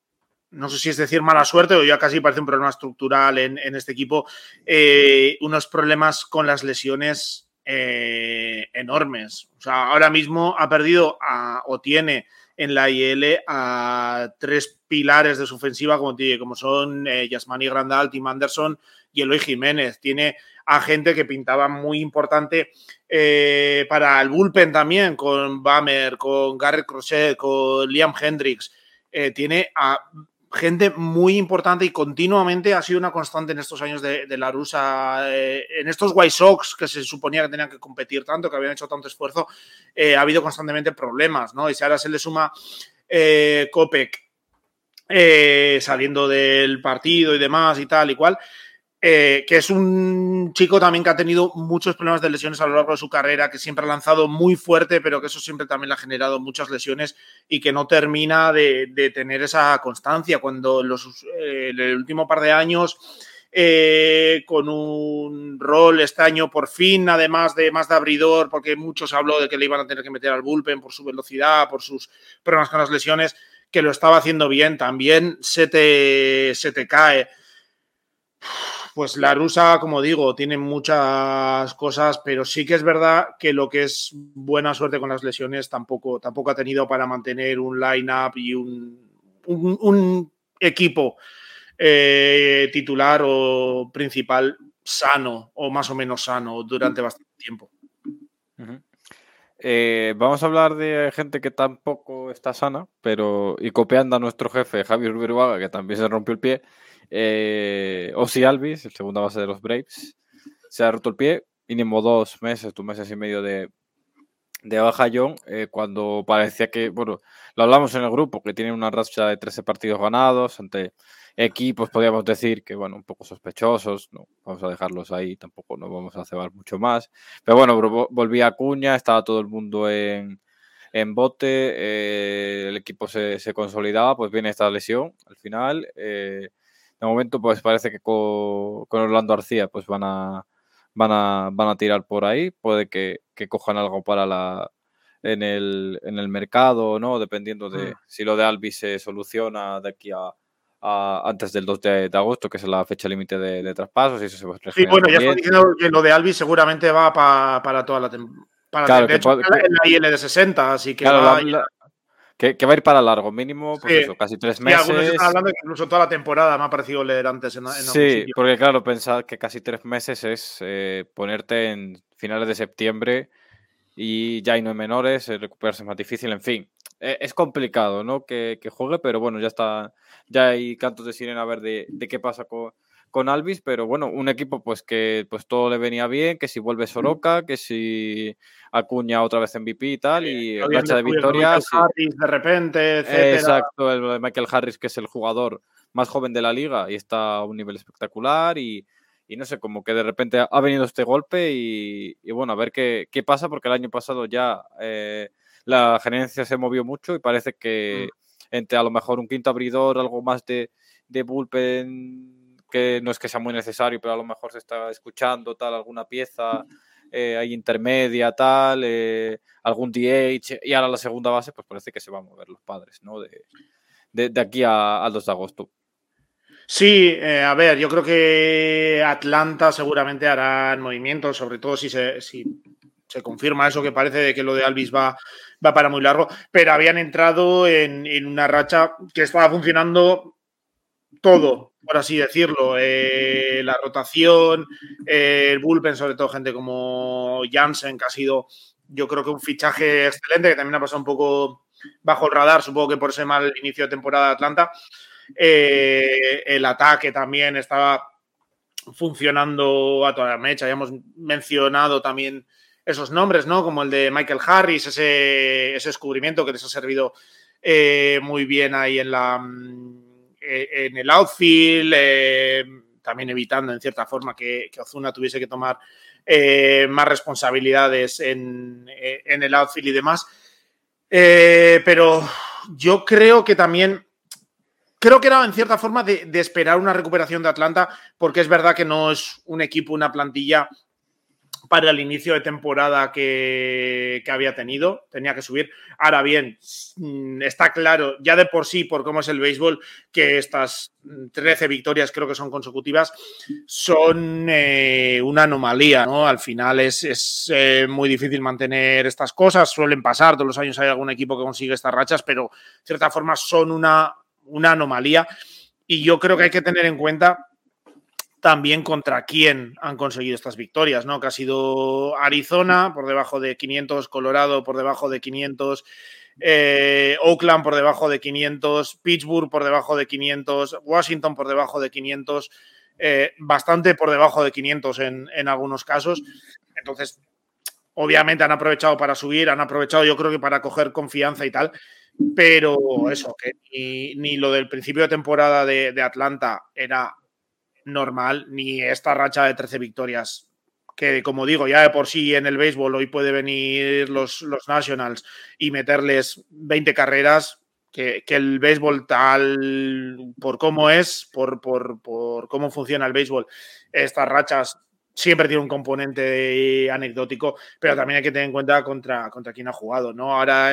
no sé si es decir mala suerte o ya casi parece un problema estructural en, este equipo, eh, unos problemas con las lesiones eh, enormes. O sea, ahora mismo ha perdido o tiene en la IL a tres pilares de su ofensiva, como, como son Yasmani Grandal, Tim Anderson y Eloy Jiménez. Tiene a gente que pintaba muy importante eh, para el bullpen también, con Bammer, con Garrett Crochet, con Liam Hendricks. Eh, tiene a gente muy importante y continuamente ha sido una constante en estos años de, la rusa. Eh, en estos White Sox que se suponía que tenían que competir tanto, que habían hecho tanto esfuerzo, ha habido constantemente problemas, ¿no? Y si ahora se le suma Kopek saliendo del partido y demás y tal y cual, eh, que es un chico también que ha tenido muchos problemas de lesiones a lo largo de su carrera, que siempre ha lanzado muy fuerte, pero que eso siempre también le ha generado muchas lesiones y que no termina de, tener esa constancia. Cuando los, eh, el último par de años, eh, con un rol este año por fin, además de más de abridor, porque muchos habló de que le iban a tener que meter al bullpen por su velocidad, por sus problemas con las lesiones, que lo estaba haciendo bien, también se te, se te cae pues la rusa, como digo, tiene muchas cosas, pero sí que es verdad que lo que es buena suerte con las lesiones tampoco, tampoco ha tenido para mantener un line-up y un, equipo eh, titular o principal sano o más o menos sano durante bastante tiempo. Eh, vamos a hablar de gente que tampoco está sana, pero y copiando a nuestro jefe Javier Berbaga, que también se rompió el pie. Eh, Ozzy Alvis, el segunda base de los Braves, se ha roto el pie. Mínimo dos meses, dos meses y medio de, de baja John, eh, cuando parecía que, bueno, lo hablamos en el grupo, que tiene una racha de 13 partidos ganados ante equipos, podríamos decir que, bueno, un poco sospechosos, no vamos a dejarlos ahí, tampoco nos vamos a cebar mucho más. Pero bueno, volvía a Cuña, estaba todo el mundo en, en bote, eh, el equipo se, se, consolidaba, pues viene esta lesión al final. Eh, de momento, pues parece que con, Orlando García pues van a, van a, van a tirar por ahí. Puede que, cojan algo para la en el, en el mercado, ¿no? Dependiendo de mm. si lo de Albi se soluciona de aquí a, antes del 2 de, agosto, que es la fecha límite de, traspasos. Y eso se sí, bueno, ya estoy diciendo que lo de Albi seguramente va para toda la temporada. Para de hecho, en la IL de 60, así que que, va a ir para largo, mínimo, pues eso, casi tres meses. Sí, están hablando que incluso toda la temporada me ha parecido leer antes en, Sí, porque claro, pensar que casi tres meses es eh, ponerte en finales de septiembre y ya hay no hay menores, eh, recuperarse es más difícil, en fin. Eh, es complicado, ¿no? Que, que, juegue, pero bueno, ya está, ya hay cantos de sirena a ver de, de qué pasa con, con Alvis, pero bueno, un equipo pues que pues todo le venía bien, que si vuelve Soroka, que si Acuña otra vez MVP y tal, y racha de victorias. de repente, Exacto, el de Michael Harris, que es el jugador más joven de la liga y está a un nivel espectacular y, no sé, como que de repente ha venido este golpe y, bueno, a ver qué, qué, pasa, porque el año pasado ya eh, la gerencia se movió mucho y parece que mm. entre a lo mejor un quinto abridor, algo más de, de bullpen que no es que sea muy necesario, pero a lo mejor se está escuchando tal alguna pieza eh, ahí intermedia, tal, eh, algún DH, y ahora la segunda base, pues parece que se van a mover los padres, ¿no? De, de, aquí al 2 de agosto. Sí, eh, a ver, yo creo que Atlanta seguramente hará movimientos, sobre todo si se, si se confirma eso que parece de que lo de Alvis va, va para muy largo, pero habían entrado en, en una racha que estaba funcionando todo, por así decirlo. Eh, la rotación, eh, el bullpen, sobre todo gente como Jansen, que ha sido, yo creo que un fichaje excelente, que también ha pasado un poco bajo el radar, supongo que por ese mal inicio de temporada de Atlanta. Eh, el ataque también estaba funcionando a toda la mecha. Habíamos mencionado también esos nombres, ¿no? Como el de Michael Harris, ese, ese descubrimiento que les ha servido eh, muy bien ahí en la en el outfield, eh, también evitando en cierta forma que, Ozuna tuviese que tomar eh, más responsabilidades en, el outfield y demás. pero yo creo que también creo que era en cierta forma de, esperar una recuperación de Atlanta, porque es verdad que no es un equipo, una plantilla para el inicio de temporada que, había tenido. Tenía que subir. Ahora bien, mm, está claro, ya de por sí, por cómo es el béisbol, que estas 13 victorias, creo que son consecutivas, son eh, una anomalía, ¿no? Al final es, eh, muy difícil mantener estas cosas. Suelen pasar, todos los años hay algún equipo que consigue estas rachas, pero de cierta forma son una, una anomalía. Y yo creo que hay que tener en cuenta también contra quién han conseguido estas victorias, ¿no? Que ha sido Arizona por debajo de 500, Colorado por debajo de 500, eh, Oakland por debajo de 500, Pittsburgh por debajo de 500, Washington por debajo de 500, eh, bastante por debajo de 500 en, en algunos casos. Entonces, obviamente han aprovechado para subir, han aprovechado yo creo que para coger confianza y tal, pero eso, que ni, lo del principio de temporada de Atlanta era normal, ni esta racha de 13 victorias. Que como digo, ya de por sí en el béisbol hoy puede venir los, los Nationals y meterles 20 carreras, que, el béisbol tal por cómo es, por, por, por, cómo funciona el béisbol, estas rachas siempre tiene un componente anecdótico, pero también hay que tener en cuenta contra, contra quién ha jugado, ¿no? Ahora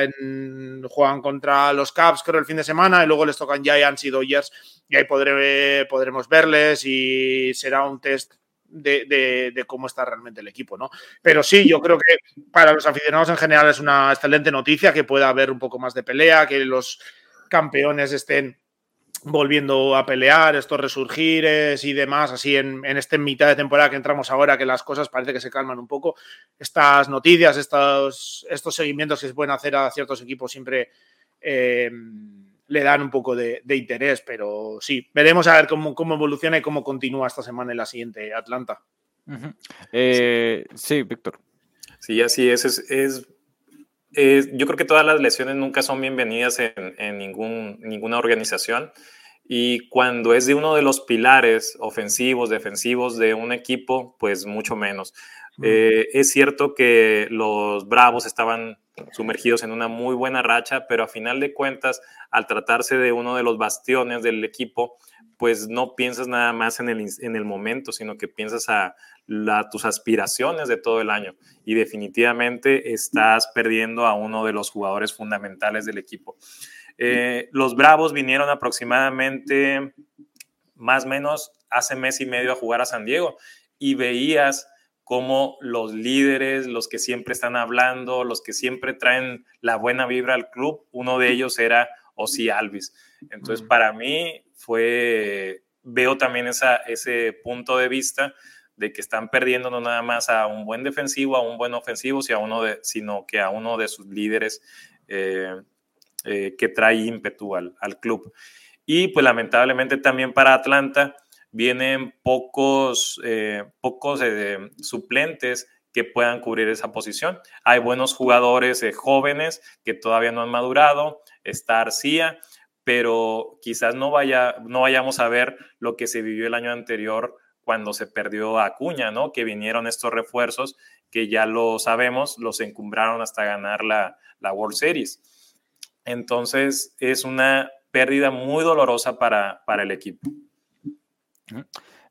juegan contra los Cubs, creo, el fin de semana, y luego les tocan Giants y Dodgers, y ahí podremos verles y será un test de, de, cómo está realmente el equipo, ¿no? Pero sí, yo creo que para los aficionados en general es una excelente noticia que pueda haber un poco más de pelea, que los campeones estén volviendo a pelear, estos resurgires y demás, así en, en este mitad de temporada que entramos ahora, que las cosas parece que se calman un poco. Estas noticias, estos, estos seguimientos que se pueden hacer a ciertos equipos siempre eh, le dan un poco de, interés, pero sí, veremos a ver cómo, cómo, evoluciona y cómo continúa esta semana en la siguiente Atlanta. Eh, sí, Víctor. Sí, así es, es, es yo creo que todas las lesiones nunca son bienvenidas en, en ningún, ninguna organización. Y cuando es de uno de los pilares ofensivos, defensivos de un equipo, pues mucho menos. Eh, es cierto que los Bravos estaban sumergidos en una muy buena racha, pero a final de cuentas, al tratarse de uno de los bastiones del equipo, pues no piensas nada más en el, en el momento, sino que piensas a tus aspiraciones de todo el año. Y definitivamente estás perdiendo a uno de los jugadores fundamentales del equipo. Eh, los Bravos vinieron aproximadamente más o menos hace mes y medio a jugar a San Diego y veías como los líderes, los que siempre están hablando, los que siempre traen la buena vibra al club, uno de ellos era Ozzy Alvis. Entonces, para mí fue, veo también esa, ese punto de vista de que están perdiendo no nada más a un buen defensivo, a un buen ofensivo, sino, a uno de, sino que a uno de sus líderes eh, eh, que trae ímpetu al, al club. Y pues lamentablemente también para Atlanta, vienen pocos, eh, pocos eh, suplentes que puedan cubrir esa posición. Hay buenos jugadores jóvenes que todavía no han madurado, está Arcía, pero quizás no, vaya, no vayamos a ver lo que se vivió el año anterior cuando se perdió a Acuña, ¿no? Que vinieron estos refuerzos que ya lo sabemos, los encumbraron hasta ganar la, la World Series. Entonces es una pérdida muy dolorosa para, para el equipo.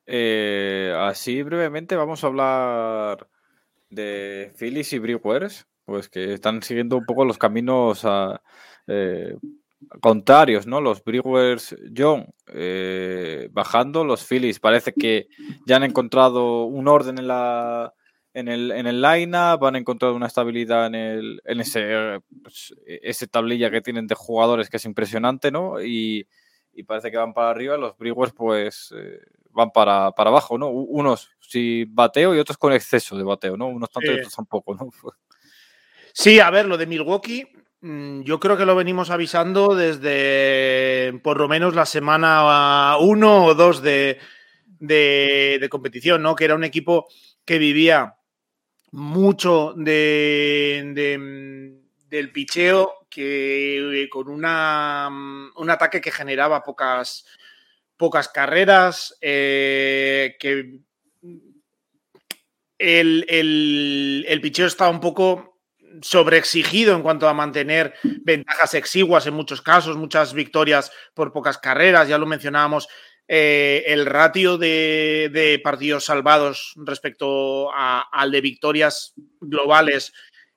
Eh, así brevemente vamos a hablar de Phillies y Brewers, pues que están siguiendo un poco los caminos eh, contrarios, ¿no? Los Brewers John eh, bajando, los Phillies parece que ya han encontrado un orden en la en el, en el line-up, han encontrado una estabilidad en, el, en ese, pues, ese tablilla que tienen de jugadores que es impresionante, ¿no? Y, y parece que van para arriba, los Brewers pues eh, van para, para, abajo, ¿no? Unos sin bateo y otros con exceso de bateo, ¿no? Unos tanto y otros tampoco, ¿no? Sí, a ver, lo de Milwaukee, mm, yo creo que lo venimos avisando desde por lo menos la semana uno o dos de, de, de competición, ¿no? Que era un equipo que vivía mucho de, del picheo que con una, un ataque que generaba pocas, pocas carreras, eh, que el, el, el picheo estaba un poco sobreexigido en cuanto a mantener ventajas exiguas en muchos casos, muchas victorias por pocas carreras, ya lo mencionábamos, eh, el ratio de, partidos salvados respecto al de victorias globales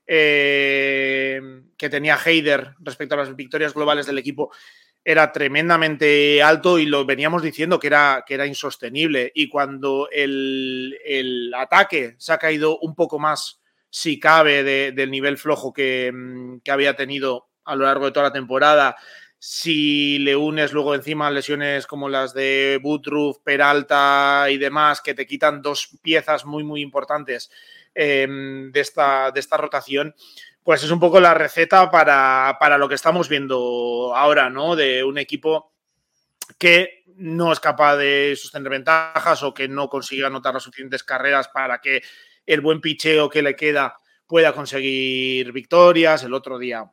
eh, que tenía Heider respecto a las victorias globales del equipo era tremendamente alto y lo veníamos diciendo que era, que era insostenible. Y cuando el, ataque se ha caído un poco más, si cabe, del nivel flojo que, había tenido a lo largo de toda la temporada, si le unes luego encima lesiones como las de Butruf, Peralta y demás, que te quitan dos piezas muy, muy importantes em, de, esta, de esta rotación, pues es un poco la receta para, lo que estamos viendo ahora, ¿no? De un equipo que no es capaz de sostener ventajas o que no consigue anotar las suficientes carreras para que el buen picheo que le queda pueda conseguir victorias. El otro día,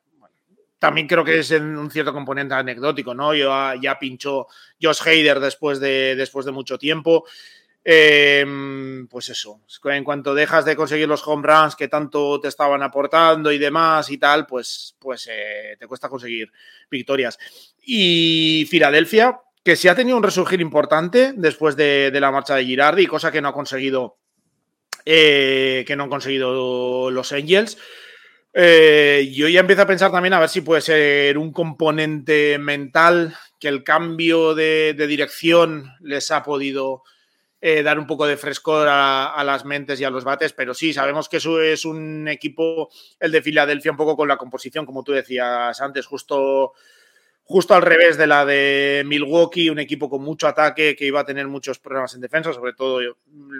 también creo que es un cierto componente anecdótico, ¿no? Yo, ya pinchó Josh Hader después de, después de mucho tiempo. Em, pues eso, en cuanto dejas de conseguir los home runs que tanto te estaban aportando y demás y tal, pues, pues eh, te cuesta conseguir victorias. Y Filadelfia, que sí ha tenido un resurgir importante después de, la marcha de Girardi, cosa que no ha conseguido, eh, que no han conseguido los Angels. Eh, yo ya empiezo a pensar también a ver si puede ser un componente mental que el cambio de dirección les ha podido eh, dar un poco de frescor a, las mentes y a los bates, pero sí, sabemos que eso es un equipo, el de Filadelfia, un poco con la composición, como tú decías antes, justo, justo al revés de la de Milwaukee, un equipo con mucho ataque que iba a tener muchos problemas en defensa, sobre todo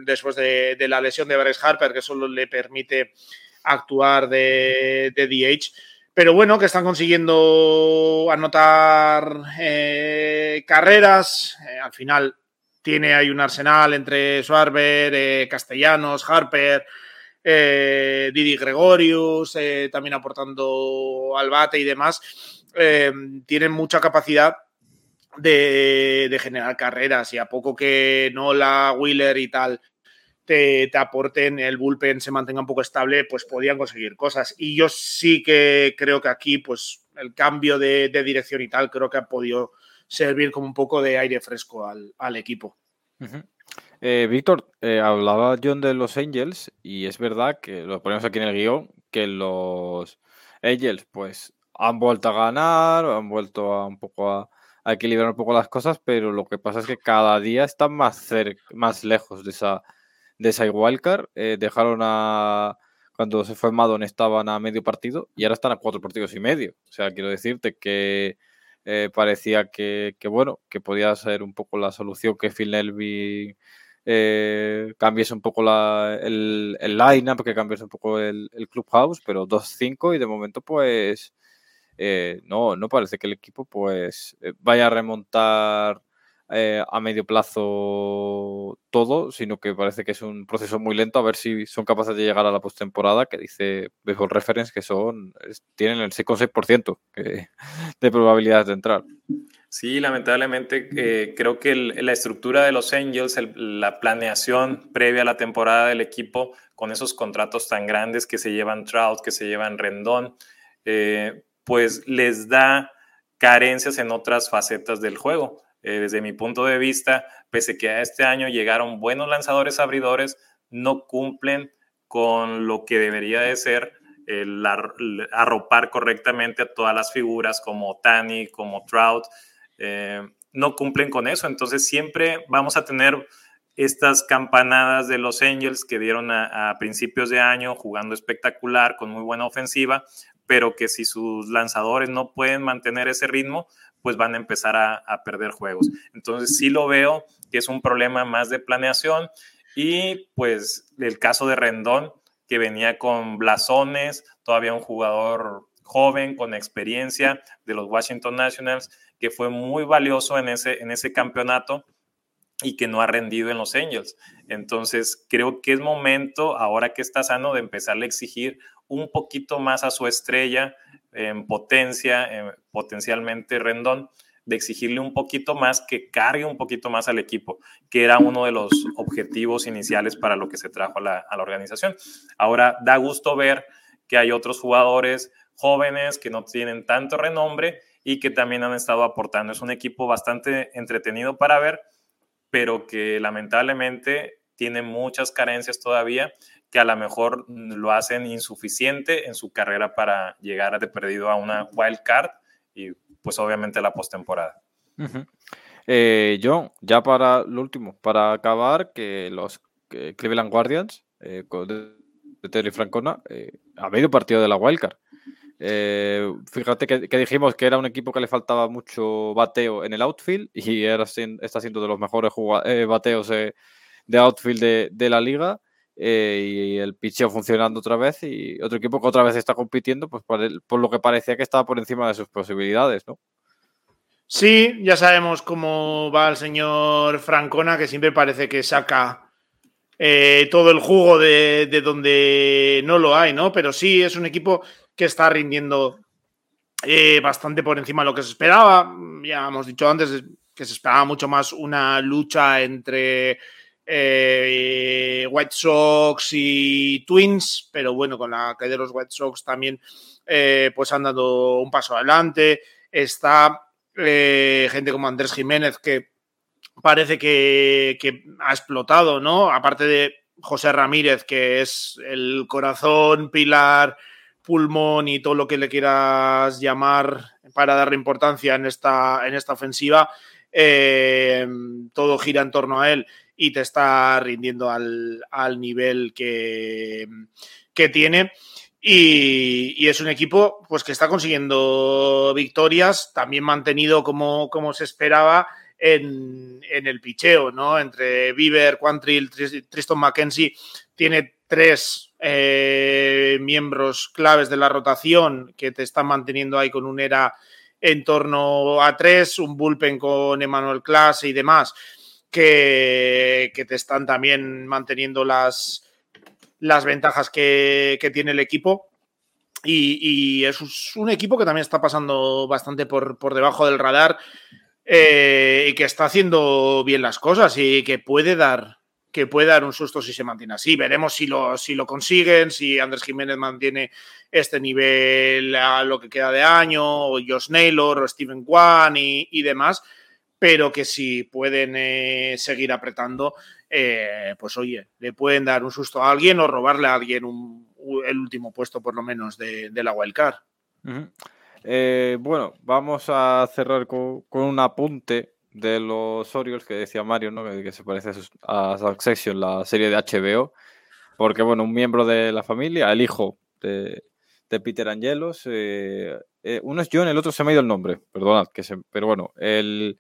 después de, la lesión de Bryce Harper, que solo le permite actuar de, DH pero bueno, que están consiguiendo anotar eh, carreras. Eh, al final tiene ahí un arsenal entre Schwarber, eh, Castellanos, Harper, Didi Gregorius, también aportando al bate y demás. tienen mucha capacidad de, generar carreras y a poco que Nola, Wheeler y tal te, aporten, el bullpen se mantenga un poco estable, pues podían conseguir cosas. Y yo sí que creo que aquí, pues el cambio de dirección y tal, creo que ha podido servir como un poco de aire fresco al, equipo. Eh, Víctor, eh, hablaba John de los Angels y es verdad que lo ponemos aquí en el guion, que los Angels pues han vuelto a ganar, han vuelto a un poco a, equilibrar un poco las cosas, pero lo que pasa es que cada día están más cerca, más lejos de esa de esa wildcard. Eh, dejaron a cuando se fue Madon estaban a medio partido y ahora están a cuatro partidos y medio. O sea, quiero decirte que eh, parecía que, bueno, que podía ser un poco la solución que Phil Nelby eh, cambiese un poco la, el, el line-up, que cambiase un poco el, el clubhouse, pero 2-5 y de momento pues eh, no, no parece que el equipo pues vaya a remontar eh, a medio plazo todo, sino que parece que es un proceso muy lento a ver si son capaces de llegar a la postemporada, que dice Baseball Reference que son tienen el 6,6% de probabilidades de entrar. Sí, lamentablemente eh, creo que la estructura de los Angels, la planeación previa a la temporada del equipo, con esos contratos tan grandes que se llevan Trout, que se llevan Rendón, eh, pues les da carencias en otras facetas del juego. Eh, desde mi punto de vista, pese que a este año llegaron buenos lanzadores abridores, no cumplen con lo que debería de ser arropar correctamente a todas las figuras como Tani, como Trout, eh, no cumplen con eso. Entonces siempre vamos a tener estas campanadas de los Angels que dieron a, principios de año jugando espectacular, con muy buena ofensiva, pero que si sus lanzadores no pueden mantener ese ritmo, pues van a empezar a, perder juegos. Entonces sí lo veo que es un problema más de planeación y pues el caso de Rendón, que venía con blasones, todavía un jugador joven con experiencia de los Washington Nationals, que fue muy valioso en ese, en ese campeonato, y que no ha rendido en los Angels. Entonces, creo que es momento, ahora que está sano, de empezarle a exigir un poquito más a su estrella en potencia, potencialmente Rendón, de exigirle un poquito más, que cargue un poquito más al equipo, que era uno de los objetivos iniciales para lo que se trajo a la, a la organización. Ahora, da gusto ver que hay otros jugadores jóvenes que no tienen tanto renombre y que también han estado aportando. Es un equipo bastante entretenido para ver, pero que lamentablemente tiene muchas carencias todavía que a lo mejor lo hacen insuficiente en su carrera para llegar de perdido a una wild card y pues obviamente la postemporada. Eh, John, ya para lo último, para acabar, que los Cleveland Guardians eh, de, Terry Francona eh, ha medio partido de la wildcard. Eh, fíjate que, dijimos que era un equipo que le faltaba mucho bateo en el outfield y era, está siendo de los mejores eh, bateos de outfield de, la liga. Eh, y el pitcheo funcionando otra vez y otro equipo que otra vez está compitiendo, pues por, lo que parecía que estaba por encima de sus posibilidades, ¿no? Sí, ya sabemos cómo va el señor Francona, que siempre parece que saca todo el jugo de, de, donde no lo hay, ¿no? Pero sí, es un equipo que está rindiendo eh, bastante por encima de lo que se esperaba. Ya hemos dicho antes que se esperaba mucho más una lucha entre eh, White Sox y Twins, pero bueno, con la caída de los White Sox también eh, pues han dado un paso adelante. Está gente como Andrés Jiménez que parece que, ha explotado, ¿no? Aparte de José Ramírez, que es el corazón, pilar pulmón y todo lo que le quieras llamar para darle importancia en esta, en esta ofensiva, eh, todo gira en torno a él y te está rindiendo al, nivel que, que tiene. Y, es un equipo pues, que está consiguiendo victorias, también mantenido como, como se esperaba en, en el picheo, ¿no? Entre Bieber, Quantrill, Tristan McKenzie, tiene tres eh, miembros claves de la rotación que te están manteniendo ahí con un era en torno a tres, un bullpen con Emmanuel Clase y demás, que, te están también manteniendo las, las ventajas que, tiene el equipo. Y, es un equipo que también está pasando bastante por, por debajo del radar eh, y que está haciendo bien las cosas y que puede dar que puede dar un susto si se mantiene así. Veremos si lo, si lo consiguen, si Andrés Jiménez mantiene este nivel a lo que queda de año, o Josh Naylor, o Steven Kwan y, demás, pero que si pueden eh, seguir apretando, eh, pues oye, le pueden dar un susto a alguien o robarle a alguien el último puesto por lo menos de, la wildcard. Eh, bueno, vamos a cerrar con, un apunte de los Orioles que decía Mario, ¿no? que, se parece a Succession, la serie de HBO, porque bueno, un miembro de la familia, el hijo de, Peter Angelos, uno es John, el otro se me ha ido el nombre, perdonad, que se, pero bueno, el,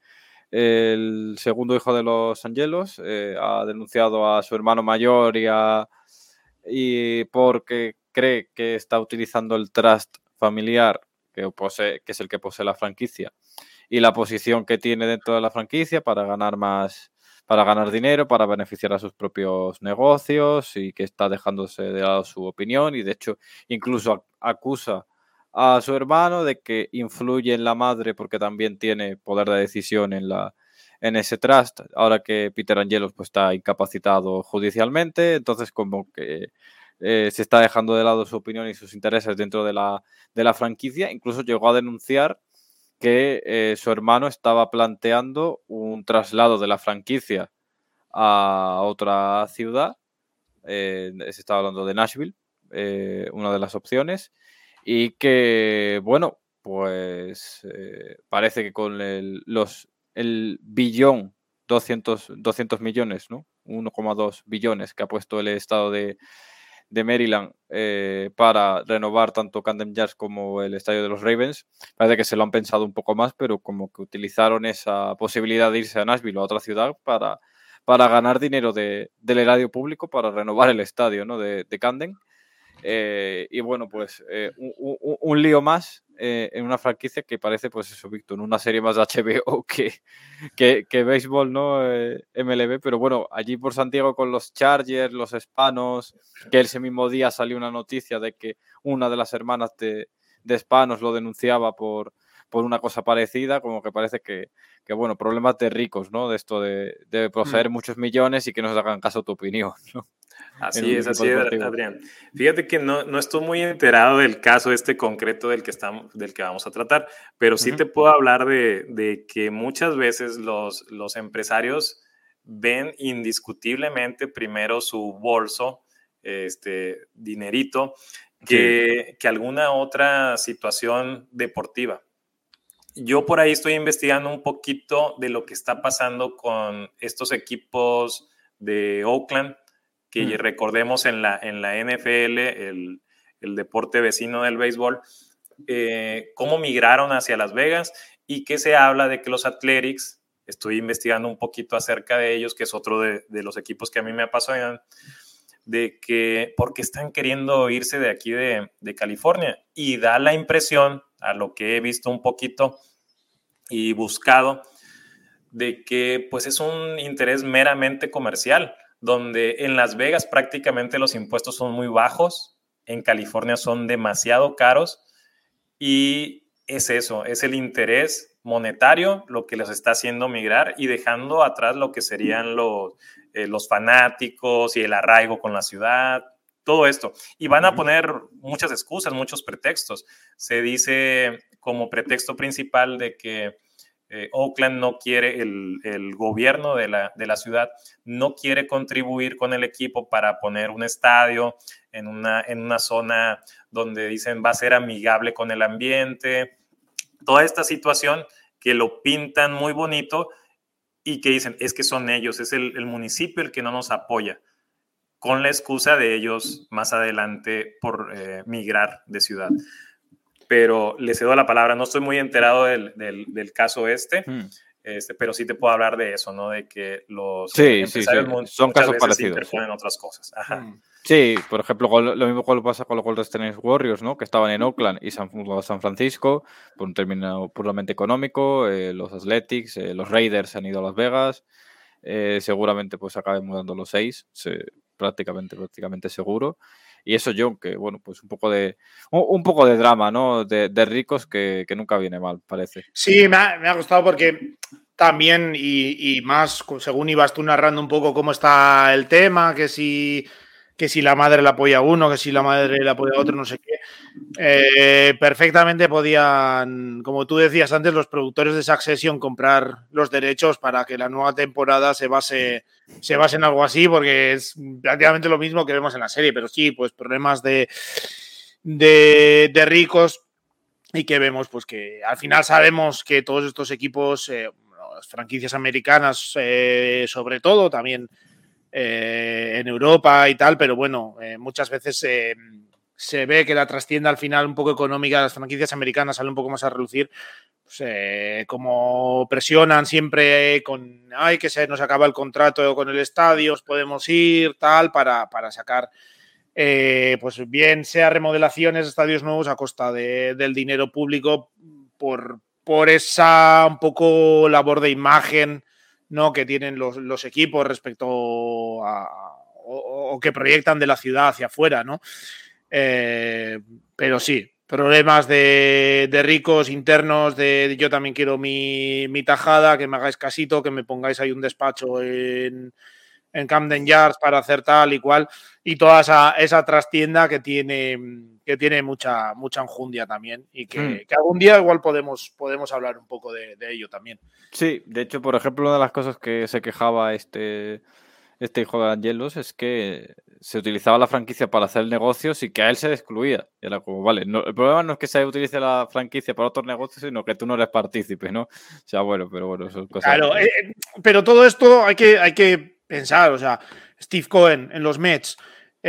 segundo hijo de los Angelos eh, ha denunciado a su hermano mayor y, a, y porque cree que está utilizando el trust familiar que, posee, que es el que posee la franquicia y la posición que tiene dentro de la franquicia para ganar más, para ganar dinero, para beneficiar a sus propios negocios y que está dejándose de lado su opinión y de hecho incluso acusa a su hermano de que influye en la madre porque también tiene poder de decisión en la en ese trust, ahora que Peter Angelos pues, está incapacitado judicialmente, entonces como que eh, se está dejando de lado su opinión y sus intereses dentro de la, de la franquicia, incluso llegó a denunciar que eh, su hermano estaba planteando un traslado de la franquicia a otra ciudad. Eh, se estaba hablando de Nashville, una de las opciones. Y que, bueno, pues parece que con el, los, el billón, 200, 200 millones, ¿no? 1,2 billones que ha puesto el estado de, de Maryland eh, para renovar tanto Camden Yards como el estadio de los Ravens. Parece que se lo han pensado un poco más, pero como que utilizaron esa posibilidad de irse a Nashville o a otra ciudad para, para ganar dinero del erario público para renovar el estadio ¿no? de, de Camden. Eh, y bueno, pues eh, un, lío más eh, en una franquicia que parece, pues eso, Víctor, una serie más de HBO que, que, que béisbol, ¿no? MLB, pero bueno, allí por Santiago con los Chargers, los hispanos, que ese mismo día salió una noticia de que una de las hermanas de, de hispanos lo denunciaba por, por una cosa parecida, como que parece que, que bueno, problemas de ricos, ¿no? De esto de, de poseer mm. muchos millones y que no se hagan caso a tu opinión, ¿no? Así es, así es, Adrián. Fíjate que no, no, estoy muy enterado del caso este concreto del que, estamos, del que vamos a tratar, pero sí te puedo hablar de, de, que muchas veces los, los empresarios ven indiscutiblemente primero su bolso, este dinerito, que, que alguna otra situación deportiva yo por ahí estoy investigando un poquito de lo que está pasando con estos equipos de Oakland, que mm. recordemos en la, en la NFL, el, deporte vecino del béisbol, eh, cómo migraron hacia Las Vegas y que se habla de que los Athletics, estoy investigando un poquito acerca de ellos, que es otro de, los equipos que a mí me apasionan, de que porque están queriendo irse de aquí de, de California y da la impresión a lo que he visto un poquito y buscado, de que pues es un interés meramente comercial, donde en Las Vegas prácticamente los impuestos son muy bajos, en California son demasiado caros y es eso, es el interés monetario lo que los está haciendo migrar y dejando atrás lo que serían los, eh, los fanáticos y el arraigo con la ciudad, todo esto. Y van a poner muchas excusas, muchos pretextos. Se dice como pretexto principal de que eh, Oakland no quiere, el, gobierno de la, de la, ciudad no quiere contribuir con el equipo para poner un estadio en una, en una zona donde dicen va a ser amigable con el ambiente. Toda esta situación que lo pintan muy bonito y que dicen es que son ellos, es el, municipio el que no nos apoya con la excusa de ellos más adelante por eh, migrar de ciudad. Pero le cedo la palabra, no estoy muy enterado del, del, caso este, hmm. Este, pero sí te puedo hablar de eso, ¿no? De que los sí, sí, son casos parecidos. en otras cosas. Ajá. Hmm. Sí, por ejemplo, lo mismo que pasa con los Golden State Warriors, ¿no? Que estaban en Oakland y San, San Francisco por un término puramente económico. Eh, los Athletics, eh, los Raiders han ido a Las Vegas. seguramente pues acaben mudando los seis prácticamente, prácticamente seguro. Y eso yo, que bueno, pues un poco de un, poco de drama, ¿no? De, ricos que, nunca viene mal, parece. Sí, me ha, gustado porque también, y, y, más, según ibas tú narrando un poco cómo está el tema, que si que si la madre la apoya a uno, que si la madre la apoya a otro, no sé qué. Eh, perfectamente podían, como tú decías antes, los productores de Succession comprar los derechos para que la nueva temporada se base, se en algo así, porque es prácticamente lo mismo que vemos en la serie, pero sí, pues problemas de, de, ricos y que vemos, pues que al final sabemos que todos estos equipos, eh, las franquicias americanas eh, sobre todo, también eh, en Europa y tal, pero bueno, eh, muchas veces se ve que la trastienda al final un poco económica de las franquicias americanas sale un poco más a relucir, pues, eh, como presionan siempre con, ay, que se nos acaba el contrato con el estadio, podemos ir, tal, para, para sacar, pues bien sea remodelaciones, estadios nuevos a costa del dinero público por, por esa un poco labor de imagen ¿no? que tienen los, equipos respecto a, o, que proyectan de la ciudad hacia afuera, ¿no? Eh, pero sí, problemas de, ricos internos, de, yo también quiero mi, tajada, que me hagáis casito, que me pongáis ahí un despacho en, en Camden Yards para hacer tal y cual, y toda esa, esa trastienda que tiene que tiene mucha, mucha enjundia también y que, hmm. algún día igual podemos, podemos hablar un poco de, ello también. Sí, de hecho, por ejemplo, una de las cosas que se quejaba este, este hijo de Angelos es que se utilizaba la franquicia para hacer negocios y que a él se excluía. Era como, vale, el problema no es que se utilice la franquicia para otros negocios, sino que tú no eres partícipe, ¿no? O sea, bueno, pero bueno, son cosas. Claro, eh, pero todo esto hay que, hay que pensar, o sea, Steve Cohen en los Mets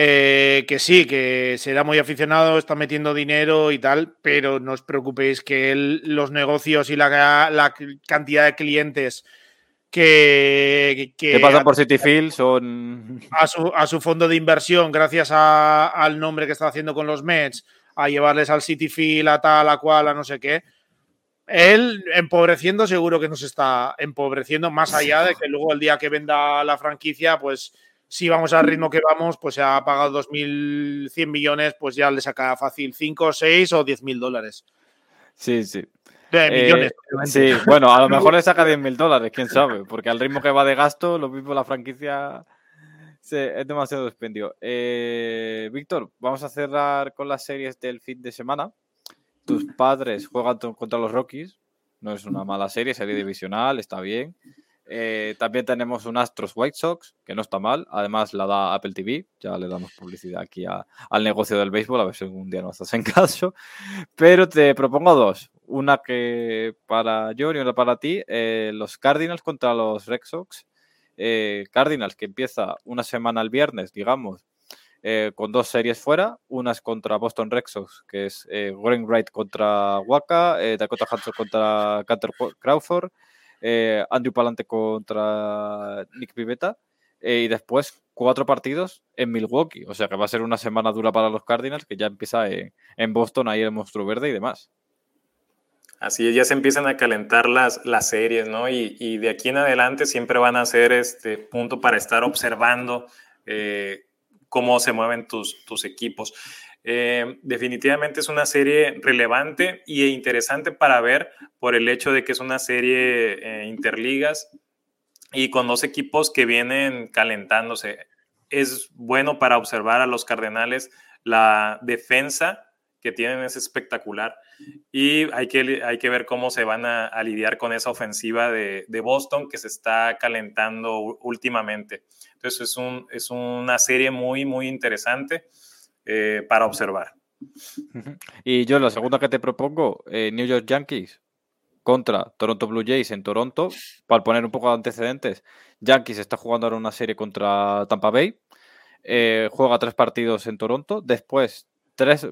eh, que sí, que será muy aficionado, está metiendo dinero y tal, pero no os preocupéis que los negocios y la, cantidad de clientes que, que pasa por City Field son a su, a su fondo de inversión gracias a, al nombre que está haciendo con los Mets a llevarles al City Field a tal a cual a no sé qué él empobreciendo seguro que nos está empobreciendo más allá de que luego el día que venda la franquicia pues si vamos al ritmo que vamos, pues se ha pagado 2.100 millones, pues ya le saca fácil 5, 6 o 10.000 dólares. Sí, sí. De millones. Eh, sí, bueno, a lo mejor le saca 10.000 dólares, quién sabe, porque al ritmo que va de gasto, lo mismo la franquicia es demasiado expendio. Eh, Víctor, vamos a cerrar con las series del fin de semana. Tus padres juegan contra los Rockies. No es una mala serie, serie divisional, está bien. Eh, también tenemos un Astros White Sox, que no está mal. Además, la da Apple TV. Ya le damos publicidad aquí al negocio del béisbol, a ver si algún día nos en caso. Pero te propongo dos. Una que para yo y una para ti. Eh, los Cardinals contra los Red Sox. Eh, Cardinals, que empieza una semana el viernes, digamos, con dos series fuera. Una es contra Boston Red Sox, que es eh, Wright contra Waka, Dakota Hudson contra Canter Crawford. Eh, Andrew Palante contra Nick Pivetta. Eh, y después cuatro partidos en Milwaukee. O sea que va a ser una semana dura para los Cardinals, que ya empieza en, Boston, ahí el monstruo verde y demás. Así es, ya se empiezan a calentar las, las series, ¿no? Y, de aquí en adelante siempre van a ser este punto para estar observando eh, cómo se mueven tus, tus equipos. Eh, definitivamente es una serie relevante e interesante para ver por el hecho de que es una serie eh, interligas y con dos equipos que vienen calentándose. Es bueno para observar a los Cardenales. La defensa que tienen es espectacular y hay que, hay que ver cómo se van a, lidiar con esa ofensiva de, Boston que se está calentando últimamente. Entonces es, un, es una serie muy, muy interesante. Eh, para observar. Y yo la segunda que te propongo, eh, New York Yankees contra Toronto Blue Jays en Toronto, para poner un poco de antecedentes, Yankees está jugando ahora una serie contra Tampa Bay, eh, juega tres partidos en Toronto, después tres,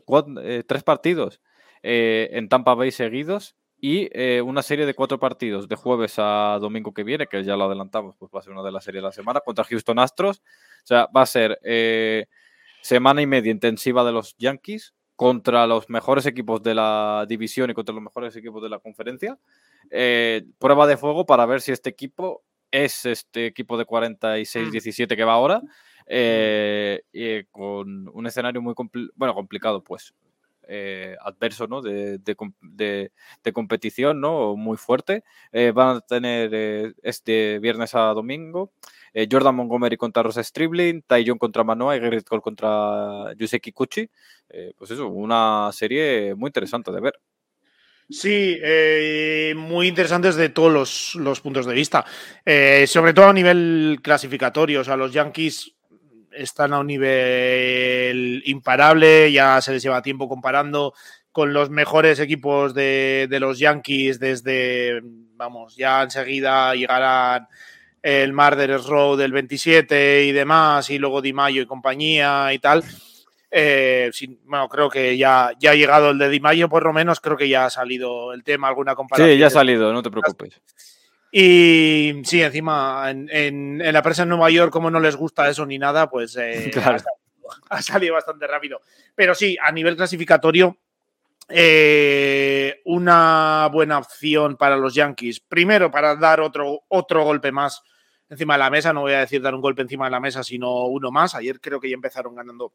tres partidos en Tampa Bay seguidos y una serie de cuatro partidos de jueves a domingo que viene, que ya lo adelantamos, pues va a ser una de las series de la semana, contra Houston Astros. O sea, va a ser semana y media intensiva de los Yankees contra los mejores equipos de la división y contra los mejores equipos de la conferencia. Eh, prueba de fuego para ver si este equipo es este equipo de 46-17 mm. que va ahora, eh, con un escenario muy bueno, complicado, pues. Eh, adverso, ¿no? De, de, competición, ¿no? Muy fuerte. van a tener este viernes a domingo eh, Jordan Montgomery contra Rosa Stribling, Ty contra Manoa y Garrett Cole contra Yusei Kikuchi. Eh, pues eso, una serie muy interesante de ver. Sí, eh, muy interesante desde todos los, puntos de vista. sobre todo a nivel clasificatorio. O sea, los Yankees están a un nivel imparable, ya se les lleva tiempo comparando con los mejores equipos de, de los Yankees desde, vamos, ya enseguida llegarán el Murderers Road del 27 y demás, y luego Di Mayo y compañía y tal. Eh, bueno, creo que ya, ya ha llegado el de Di Mayo, por lo menos creo que ya ha salido el tema, alguna comparación. Sí, ya ha salido, no te preocupes. Y sí, encima, en, la prensa en Nueva York, como no les gusta eso ni nada, pues eh, ha, salido, bastante rápido. Pero sí, a nivel clasificatorio, eh, una buena opción para los Yankees. Primero, para dar otro, otro golpe más encima de la mesa. No voy a decir dar un golpe encima de la mesa, sino uno más. Ayer creo que ya empezaron ganando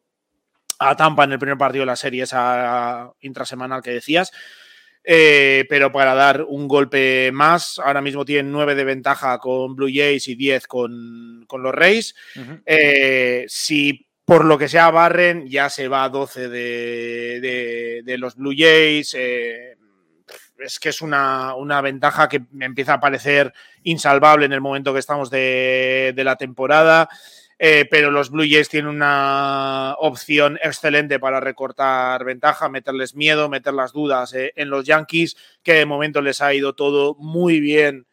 a Tampa en el primer partido de la serie, esa intrasemanal que decías. Eh, pero para dar un golpe más, ahora mismo tienen 9 de ventaja con Blue Jays y 10 con, los Rays. Eh, si por lo que sea barren, ya se va a 12 de, los Blue Jays. Eh, es que es una, ventaja que me empieza a parecer insalvable en el momento que estamos de, la temporada. Eh, pero los Blue Jays tienen una opción excelente para recortar ventaja, meterles miedo, meter las dudas eh, en los Yankees, que de momento les ha ido todo muy bien.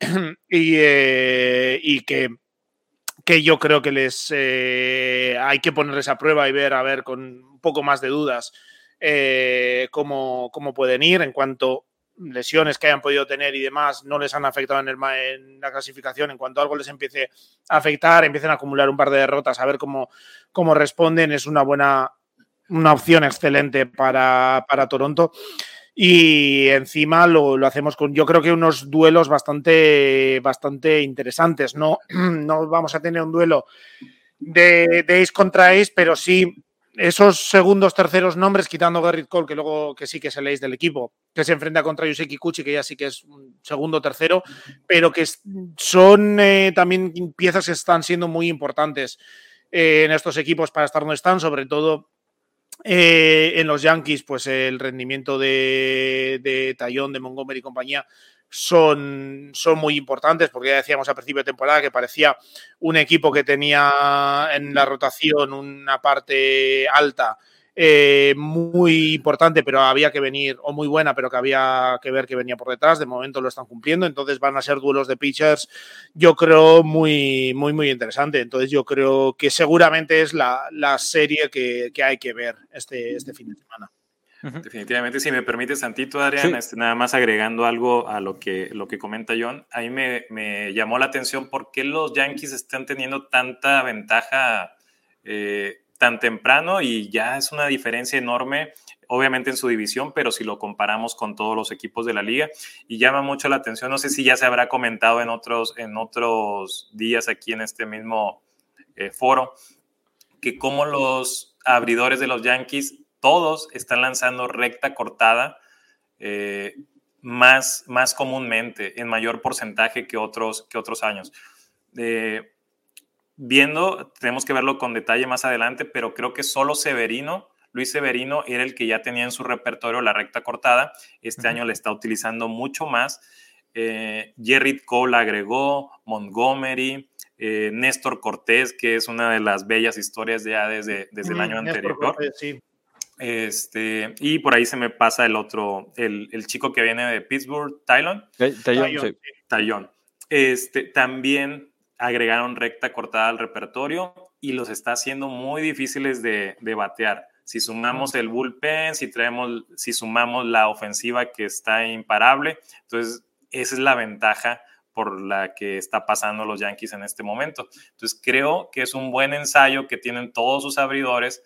Y, eh, y que, que, yo creo que les hay que ponerles a prueba y ver, a ver, con un poco más de dudas cómo, cómo pueden ir en cuanto lesiones que hayan podido tener y demás no les han afectado en, el, en la clasificación. En cuanto algo les empiece a afectar, empiecen a acumular un par de derrotas, a ver cómo, cómo responden, es una buena, una opción excelente para, para Toronto. Y encima lo, lo, hacemos con, yo creo que unos duelos bastante, bastante interesantes. No, no vamos a tener un duelo de, de contra Ace, pero sí esos segundos, terceros nombres, quitando Garrett Cole, que luego que sí que es el del equipo, que se enfrenta contra Yuseki Kuchi, que ya sí que es un segundo, tercero, pero que son eh, también piezas que están siendo muy importantes eh, en estos equipos para estar donde están, sobre todo eh, en los Yankees, pues el rendimiento de, de Tayón, de Montgomery y compañía son, son muy importantes, porque ya decíamos a principio de temporada que parecía un equipo que tenía en la rotación una parte alta eh, muy importante, pero había que venir, o muy buena, pero que había que ver que venía por detrás. De momento lo están cumpliendo, entonces van a ser duelos de pitchers, yo creo, muy, muy, muy interesante. Entonces yo creo que seguramente es la, la serie que, que, hay que ver este, este fin de semana. Definitivamente, si me permite, Santito, Adrián, este, nada más agregando algo a lo que, lo que comenta John, ahí me, me, llamó la atención por qué los Yankees están teniendo tanta ventaja eh, tan temprano y ya es una diferencia enorme, obviamente en su división, pero si lo comparamos con todos los equipos de la liga, y llama mucho la atención, no sé si ya se habrá comentado en otros, en otros días aquí en este mismo eh, foro, que como los abridores de los Yankees todos están lanzando recta cortada eh, más, más comúnmente, en mayor porcentaje que otros, que otros años. Eh, viendo, tenemos que verlo con detalle más adelante, pero creo que solo Severino, Luis Severino, era el que ya tenía en su repertorio la recta cortada. Este año le está utilizando mucho más. Eh, Jerry Cole agregó, Montgomery, eh, Néstor Cortés, que es una de las bellas historias ya desde, desde el año anterior. Cortés, sí. Este, y por ahí se me pasa el otro, el, el chico que viene de Pittsburgh, Tylon. Tylon. Este, también agregaron recta cortada al repertorio y los está haciendo muy difíciles de, de batear. Si sumamos el bullpen, si traemos, si sumamos la ofensiva que está imparable, entonces esa es la ventaja por la que está pasando los Yankees en este momento. Entonces creo que es un buen ensayo que tienen todos sus abridores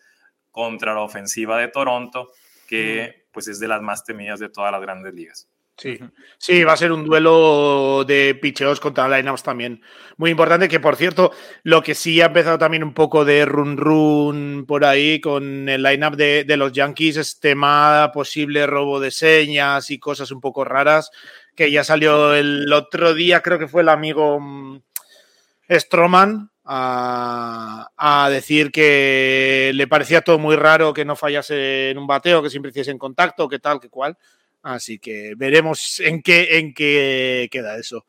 contra la ofensiva de Toronto, que pues es de las más temidas de todas las grandes ligas. Sí, sí, va a ser un duelo de picheos contra lineups también. Muy importante, que por cierto, lo que sí ha empezado también un poco de run run por ahí con el lineup de, de los Yankees, es tema posible robo de señas y cosas un poco raras, que ya salió el otro día, creo que fue el amigo mm, Stroman, a, decir que le parecía todo muy raro que no fallase en un bateo, que siempre hiciese en contacto, que tal, que cual. Así que veremos en qué, en qué queda eso.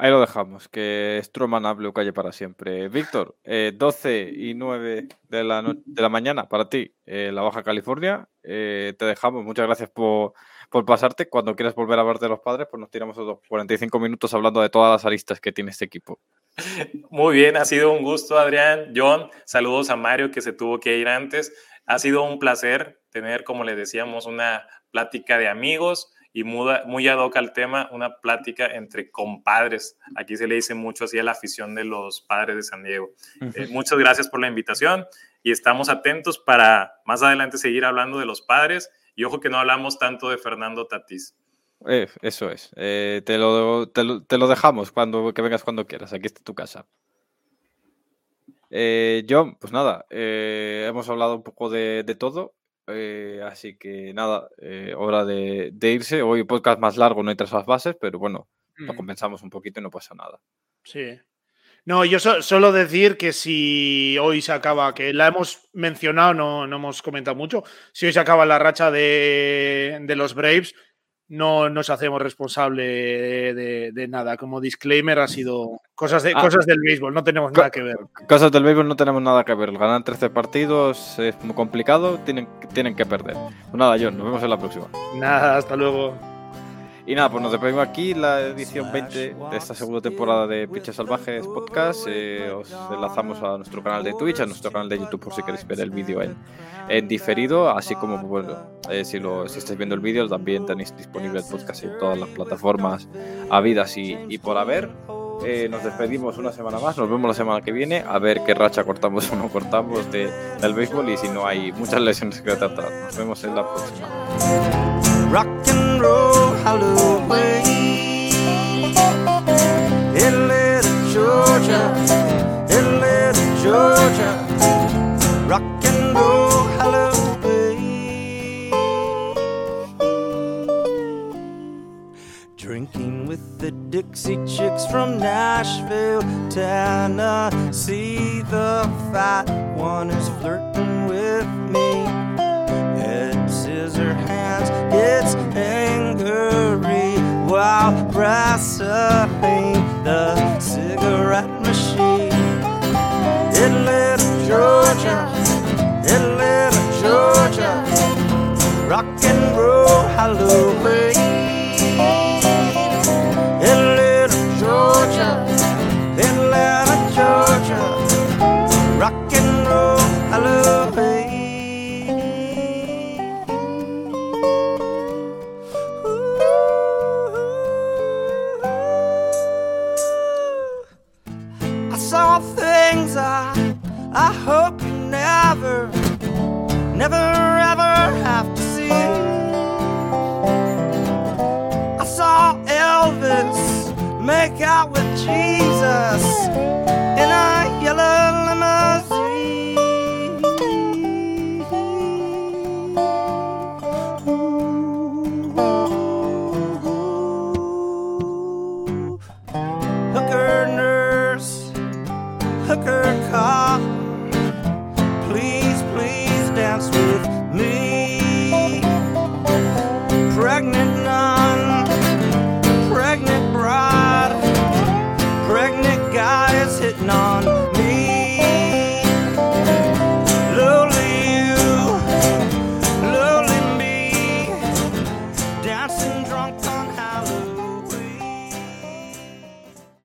Ahí lo dejamos, que Stroman hable o calle para siempre. Víctor, eh, 12 y 9 de la, de la mañana para ti, eh, la Baja California. Eh, te dejamos, muchas gracias por, por, pasarte. Cuando quieras volver a hablar de los padres, pues nos tiramos otros 45 minutos hablando de todas las aristas que tiene este equipo. Muy bien, ha sido un gusto, Adrián. John, saludos a Mario que se tuvo que ir antes. Ha sido un placer tener, como le decíamos, una plática de amigos y muy ad hoc al tema, una plática entre compadres. Aquí se le dice mucho así a la afición de los padres de San Diego. Eh, muchas gracias por la invitación y estamos atentos para más adelante seguir hablando de los padres. Y ojo que no hablamos tanto de Fernando Tatís. Eh, eso es. Eh, te, lo, te, lo, te, lo, dejamos cuando que vengas cuando quieras. Aquí está tu casa. Eh, John, pues nada, eh, hemos hablado un poco de, de todo. Así que nada, hora de, de, irse. Hoy podcast más largo, no hay tres bases, pero bueno, mm. lo compensamos un poquito y no pasa nada. Sí. No, yo so, solo decir que si hoy se acaba, que la hemos mencionado, no, no hemos comentado mucho, si hoy se acaba la racha de, de los Braves, no nos hacemos responsable de, de, nada. Como disclaimer, ha sido cosas, de, ah, cosas del béisbol, no tenemos nada que ver. Cosas del béisbol no tenemos nada que ver. Ganar 13 partidos es muy complicado, tienen, tienen que perder. Pues nada, John, nos vemos en la próxima. Nada, hasta luego. Y nada, pues nos despedimos aquí, la edición 20 de esta segunda temporada de Piches Salvajes Podcast. Eh, os enlazamos a nuestro canal de Twitch, a nuestro canal de YouTube por si queréis ver el vídeo en, en diferido, así como bueno, eh, si, lo, si estáis viendo el vídeo también tenéis disponible el podcast en todas las plataformas habidas y, y por haber. Eh, nos despedimos una semana más, nos vemos la semana que viene a ver qué racha cortamos o no cortamos de, del béisbol y si no hay muchas lesiones que tratar. Nos vemos en la próxima. Rock and roll Halloween. Atlanta, Georgia, Atlanta, Georgia, rock and roll Halloween. Drinking with the Dixie Chicks from Nashville, Tennessee. The fat one is flirting with me scissor hands, gets angry while wrestling the cigarette machine. Atlanta, Georgia, Atlanta, Georgia, rock and roll Halloween. Never ever have to see. I saw Elvis make out with Jesus in a yellow